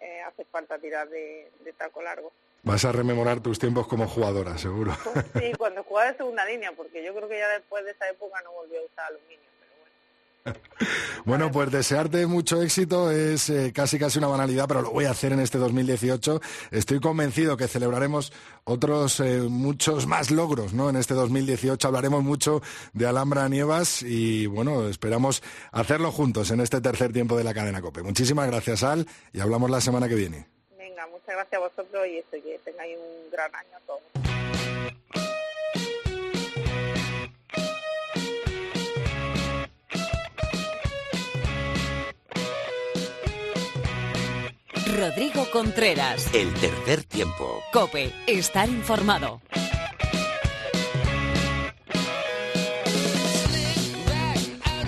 eh, hace falta tirar de, de taco largo. Vas a rememorar tus tiempos como jugadora, seguro. Pues sí, cuando jugaba de segunda línea, porque yo creo que ya después de esa época no volví a usar aluminio. Bueno, pues desearte mucho éxito es eh, casi casi una banalidad, pero lo voy a hacer en este 2018. Estoy convencido que celebraremos otros eh, muchos más logros, ¿no? En este 2018 hablaremos mucho de Alhambra Nievas y bueno, esperamos hacerlo juntos en este tercer tiempo de la cadena Cope. Muchísimas gracias, Al, y hablamos la semana que viene. Venga, muchas gracias a vosotros y eso, que tengáis un gran año todos. Rodrigo Contreras. El tercer tiempo. Cope, estar informado.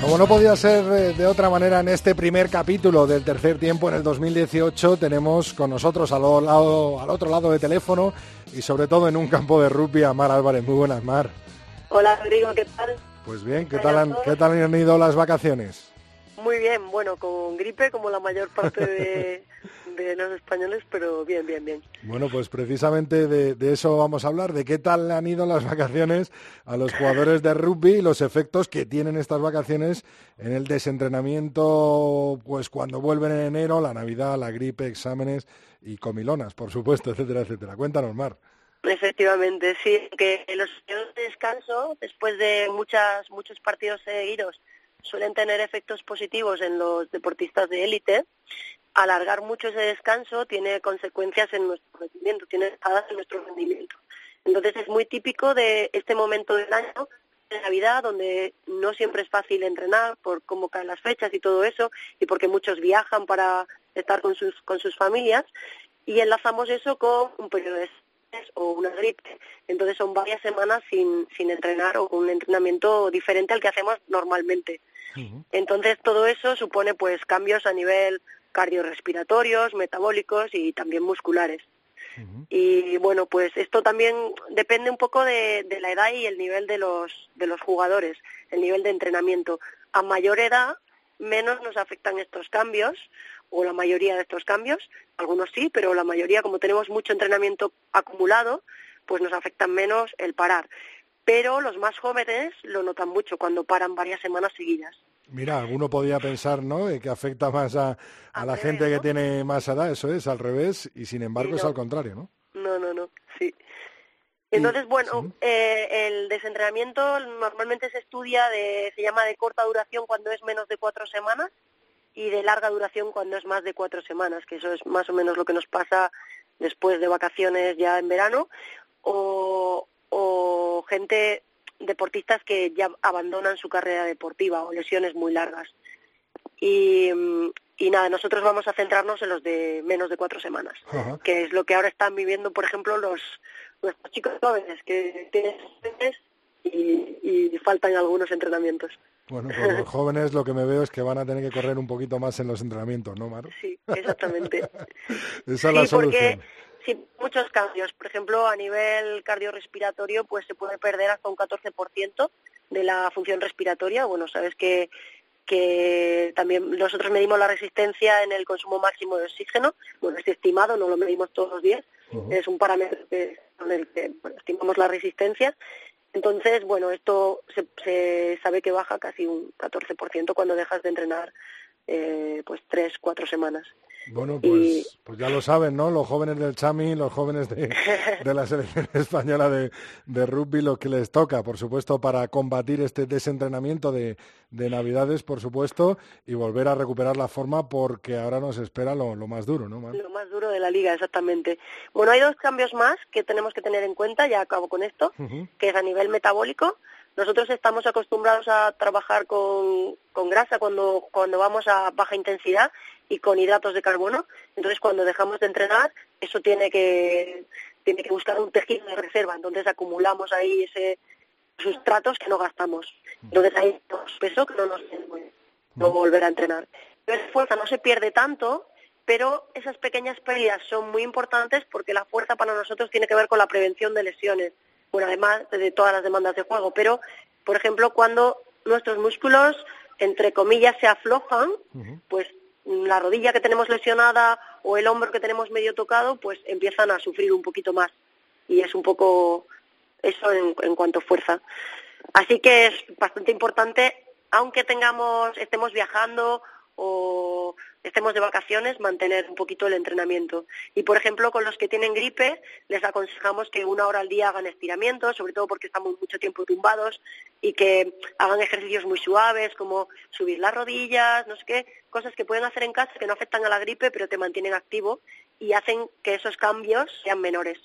Como no podía ser de otra manera en este primer capítulo del tercer tiempo en el 2018, tenemos con nosotros al, lado, al otro lado de teléfono y sobre todo en un campo de rugby a Mar Álvarez. Muy buenas, Mar. Hola, Rodrigo, ¿qué tal? Pues bien, ¿qué tal, han, ¿qué tal han ido las vacaciones? Muy bien, bueno, con gripe como la mayor parte de, [laughs] de los españoles, pero bien, bien, bien. Bueno, pues precisamente de, de, eso vamos a hablar, de qué tal han ido las [laughs] vacaciones a los jugadores de rugby y los efectos que tienen estas vacaciones en el desentrenamiento, pues cuando vuelven en enero, la Navidad, la gripe, exámenes y comilonas, por supuesto, [laughs] etcétera, etcétera. Cuéntanos, Mar. Efectivamente, sí, que los periodos de descanso, después de muchas, muchos partidos seguidos, suelen tener efectos positivos en los deportistas de élite. Alargar mucho ese descanso tiene consecuencias en nuestro rendimiento, tiene espadas en nuestro rendimiento. Entonces es muy típico de este momento del año, de Navidad, donde no siempre es fácil entrenar por cómo caen las fechas y todo eso, y porque muchos viajan para estar con sus, con sus familias, y enlazamos eso con un periodo de o una gripe. Entonces son varias semanas sin, sin entrenar o con un entrenamiento diferente al que hacemos normalmente. Entonces todo eso supone pues cambios a nivel cardiorrespiratorios, metabólicos y también musculares. Y bueno, pues esto también depende un poco de, de, la edad y el nivel de los, de los jugadores, el nivel de entrenamiento. A mayor edad, menos nos afectan estos cambios, o la mayoría de estos cambios, algunos sí, pero la mayoría, como tenemos mucho entrenamiento acumulado, pues nos afectan menos el parar. Pero los más jóvenes lo notan mucho cuando paran varias semanas seguidas. Mira, alguno podría pensar, ¿no?, que afecta más a, a la gente que tiene más edad, eso es, al revés, y sin embargo es al contrario, ¿no? No, no, no, sí. Entonces, bueno, eh, el desentrenamiento normalmente se estudia, de, se llama de corta duración cuando es menos de cuatro semanas y de larga duración cuando es más de cuatro semanas, que eso es más o menos lo que nos pasa después de vacaciones ya en verano, o, o gente deportistas que ya abandonan su carrera deportiva o lesiones muy largas. Y, y nada, nosotros vamos a centrarnos en los de menos de cuatro semanas, Ajá. que es lo que ahora están viviendo, por ejemplo, los nuestros chicos jóvenes que tienen y, y faltan algunos entrenamientos. Bueno, pues los jóvenes lo que me veo es que van a tener que correr un poquito más en los entrenamientos, ¿no, Mar? Sí, exactamente. [laughs] Esa es la porque solución. Sí, muchos cambios. Por ejemplo, a nivel cardiorrespiratorio, pues se puede perder hasta un 14% de la función respiratoria. Bueno, sabes que que también nosotros medimos la resistencia en el consumo máximo de oxígeno, bueno, es estimado, no lo medimos todos los días, es un parámetro que, con el que bueno, estimamos la resistencia. Entonces, bueno, esto se, se sabe que baja casi un 14% cuando dejas de entrenar eh, pues tres, cuatro semanas. Bueno, pues, pues ya lo saben, ¿no? Los jóvenes del Chami, los jóvenes de, [laughs] de la selección española de, de, rugby, lo que les toca, por supuesto, para combatir este desentrenamiento de, de, Navidades, por supuesto, y volver a recuperar la forma porque ahora nos espera lo, lo más duro, ¿no? Mar? Lo más duro de la liga, exactamente. Bueno, hay dos cambios más que tenemos que tener en cuenta, ya acabo con esto, uh -huh. que es a nivel metabólico. Nosotros estamos acostumbrados a trabajar con, con grasa cuando, cuando vamos a baja intensidad y con hidratos de carbono. Entonces, cuando dejamos de entrenar, eso tiene que, tiene que buscar un tejido de reserva. Entonces, acumulamos ahí ese sustratos que no gastamos. Entonces, hay peso que no nos no volver a entrenar. Pero esa fuerza no se pierde tanto, pero esas pequeñas pérdidas son muy importantes porque la fuerza para nosotros tiene que ver con la prevención de lesiones. Bueno, además de todas las demandas de juego, pero, por ejemplo, cuando nuestros músculos, entre comillas, se aflojan, pues la rodilla que tenemos lesionada o el hombro que tenemos medio tocado, pues empiezan a sufrir un poquito más. Y es un poco eso en, en cuanto a fuerza. Así que es bastante importante, aunque tengamos, estemos viajando o estemos de vacaciones, mantener un poquito el entrenamiento. Y, por ejemplo, con los que tienen gripe, les aconsejamos que una hora al día hagan estiramientos, sobre todo porque estamos mucho tiempo tumbados, y que hagan ejercicios muy suaves, como subir las rodillas, no sé qué, cosas que pueden hacer en casa que no afectan a la gripe, pero te mantienen activo y hacen que esos cambios sean menores.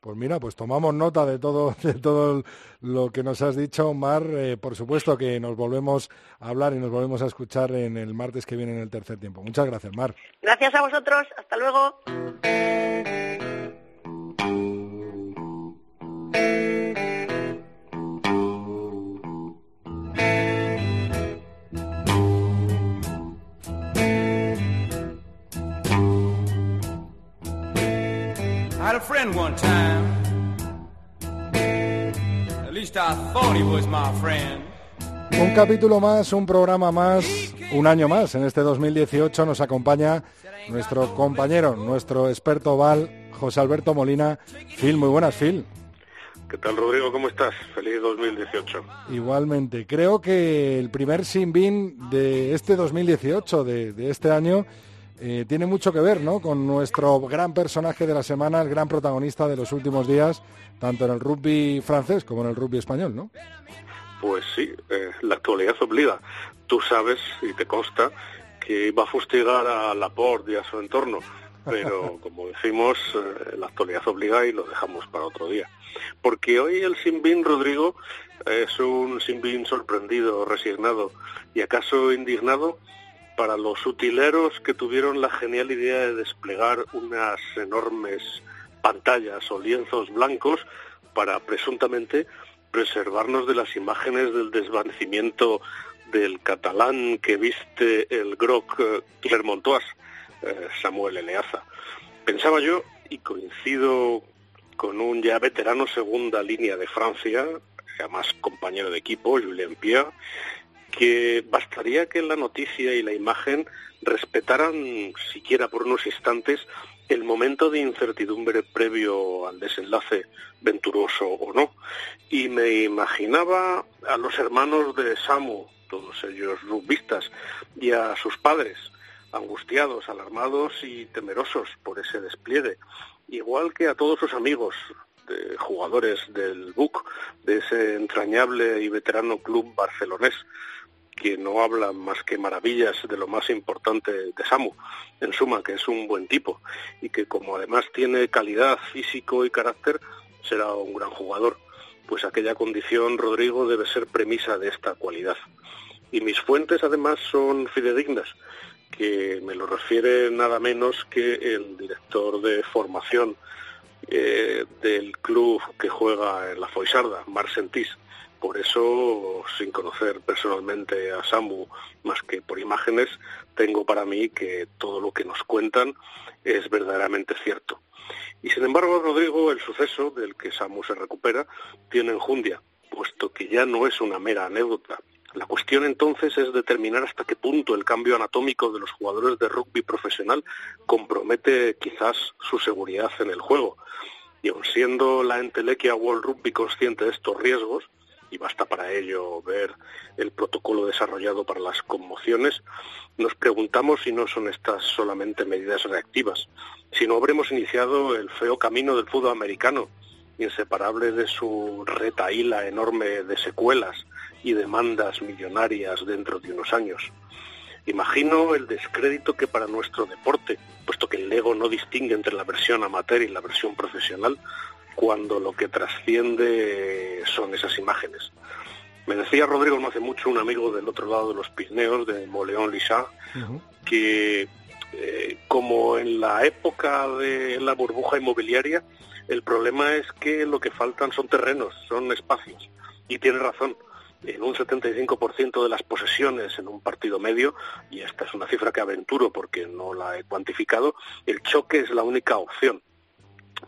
Pues mira, pues tomamos nota de todo, [laughs] de todo lo que nos has dicho, Mar. Eh, por supuesto que nos volvemos a hablar y nos volvemos a escuchar en el martes que viene en el tercer tiempo. Muchas gracias, Mar. Gracias a vosotros. Hasta luego. Friend one time. At least I thought he was my friend. Un capítulo más, un programa más, un año más. En este 2018 nos acompaña nuestro compañero, nuestro experto Val, José Alberto Molina. Phil, muy buenas, Phil. ¿Qué tal, Rodrigo? ¿Cómo estás? Feliz 2018. Igualmente. Creo que el primer sin bin de este 2018, de, de este año, eh, tiene mucho que ver ¿no? con nuestro gran personaje de la semana, el gran protagonista de los últimos días, tanto en el rugby francés como en el rugby español, ¿no? Pues sí, eh, la actualidad obliga. Tú sabes, y te consta, que iba a fustigar a Laporte y a su entorno, pero [laughs] como decimos, eh, la actualidad obliga y lo dejamos para otro día. Porque hoy el Sinbin, Rodrigo, es un Sinbin sorprendido, resignado y acaso indignado para los utileros que tuvieron la genial idea de desplegar unas enormes pantallas o lienzos blancos para presuntamente preservarnos de las imágenes del desvanecimiento del catalán que viste el groc eh, Clermontois, eh, Samuel Eleaza. Pensaba yo, y coincido con un ya veterano segunda línea de Francia, además compañero de equipo, Julien Pierre, que bastaría que la noticia y la imagen respetaran, siquiera por unos instantes, el momento de incertidumbre previo al desenlace venturoso o no. Y me imaginaba a los hermanos de Samu, todos ellos rugbyistas, y a sus padres, angustiados, alarmados y temerosos por ese despliegue, igual que a todos sus amigos, de jugadores del BUC, de ese entrañable y veterano club barcelonés, que no habla más que maravillas de lo más importante de Samu, en suma, que es un buen tipo y que como además tiene calidad físico y carácter, será un gran jugador. Pues aquella condición, Rodrigo, debe ser premisa de esta cualidad. Y mis fuentes además son fidedignas, que me lo refiere nada menos que el director de formación eh, del club que juega en la Foisarda, Mar por eso, sin conocer personalmente a Samu más que por imágenes, tengo para mí que todo lo que nos cuentan es verdaderamente cierto. Y sin embargo, Rodrigo, el suceso del que Samu se recupera tiene enjundia, puesto que ya no es una mera anécdota. La cuestión entonces es determinar hasta qué punto el cambio anatómico de los jugadores de rugby profesional compromete quizás su seguridad en el juego. Y aun siendo la entelequia World Rugby consciente de estos riesgos, y basta para ello ver el protocolo desarrollado para las conmociones, nos preguntamos si no son estas solamente medidas reactivas, si no habremos iniciado el feo camino del fútbol americano, inseparable de su retaíla enorme de secuelas y demandas millonarias dentro de unos años. Imagino el descrédito que para nuestro deporte, puesto que el Lego no distingue entre la versión amateur y la versión profesional, cuando lo que trasciende son esas imágenes. Me decía Rodrigo no hace mucho, un amigo del otro lado de los Pirineos, de Moleón Lisa, que eh, como en la época de la burbuja inmobiliaria, el problema es que lo que faltan son terrenos, son espacios. Y tiene razón, en un 75% de las posesiones en un partido medio, y esta es una cifra que aventuro porque no la he cuantificado, el choque es la única opción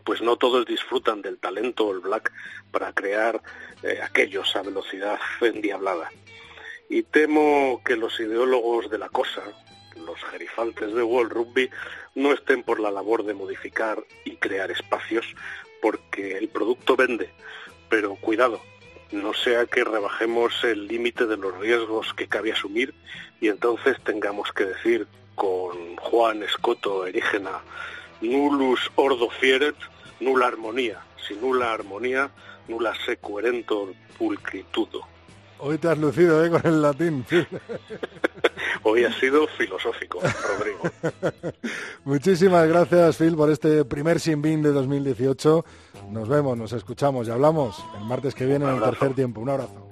pues no todos disfrutan del talento All Black para crear eh, aquellos a velocidad endiablada. Y temo que los ideólogos de la cosa, los gerifantes de World Rugby, no estén por la labor de modificar y crear espacios, porque el producto vende. Pero cuidado, no sea que rebajemos el límite de los riesgos que cabe asumir y entonces tengamos que decir con Juan Escoto Erígena nullus ordo fieret, nula armonía. Sin nula armonía, nula sequerentor pulcritudo. Hoy te has lucido ¿eh? con el latín. [laughs] Hoy ha sido filosófico, Rodrigo. [laughs] Muchísimas gracias, Phil, por este primer Sin Bin de 2018. Nos vemos, nos escuchamos y hablamos el martes que viene en el tercer tiempo. Un abrazo.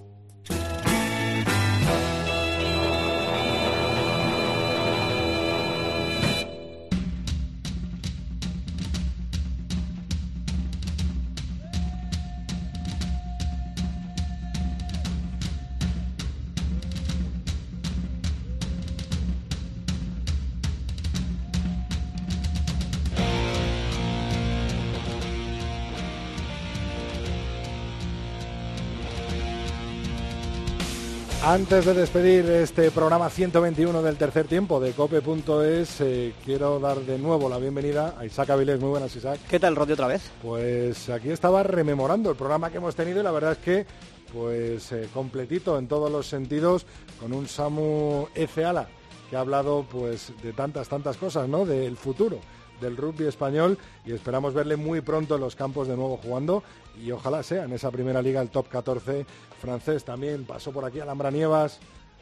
Antes de despedir este programa 121 del tercer tiempo de cope.es, eh, quiero dar de nuevo la bienvenida a Isaac Avilés. Muy buenas, Isaac. ¿Qué tal, Rodri, otra vez? Pues aquí estaba rememorando el programa que hemos tenido y la verdad es que pues eh, completito en todos los sentidos con un Samu Eceala que ha hablado pues de tantas, tantas cosas, ¿no? Del futuro del rugby español y esperamos verle muy pronto en los campos de nuevo jugando y ojalá sea en esa primera liga el top 14 francés también. Pasó por aquí Alhambra Nievas,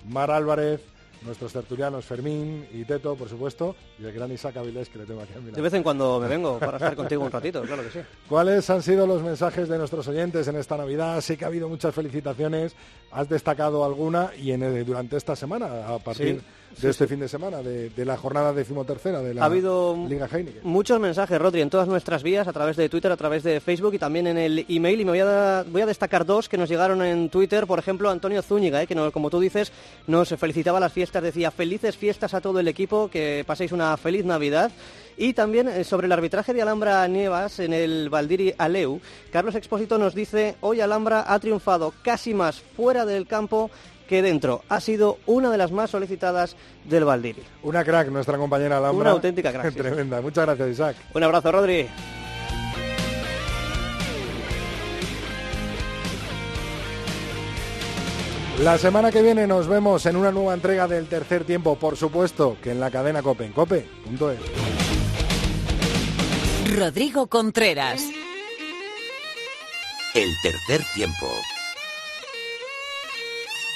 Mar Álvarez, nuestros tertulianos Fermín y Teto, por supuesto, y el gran Isaac Avilés que le tengo aquí a mi lado. De vez en cuando me vengo para estar contigo un ratito, claro que sí. ¿Cuáles han sido los mensajes de nuestros oyentes en esta Navidad? Sé que ha habido muchas felicitaciones. ¿Has destacado alguna y en el- durante esta semana, a partir Sí, de este fin de semana, de, de la jornada decimotercera de la Ha habido Liga Heineken? muchos mensajes, Rodri, en todas nuestras vías, a través de Twitter, a través de Facebook y también en el email. Y me voy a, voy a destacar dos que nos llegaron en Twitter. Por ejemplo, Antonio Zúñiga, eh, que nos- como tú dices, nos felicitaba las fiestas. Decía, felices fiestas a todo el equipo, que paséis una feliz Navidad. Y también eh, sobre el arbitraje de Alhambra Nievas en el Valdiri Aleu, Carlos Expósito nos dice, hoy Alhambra ha triunfado casi más fuera del campo que dentro. Ha sido una de las más solicitadas del Valdiri. Una crack, nuestra compañera Alhambra. Una auténtica crack, [laughs] sí. Tremenda. Muchas gracias, Isaac. Un abrazo, Rodri. La semana que viene nos vemos en una nueva entrega del tercer tiempo, por supuesto, que en la cadena Cope, en cope.es. Rodrigo Contreras. El tercer tiempo.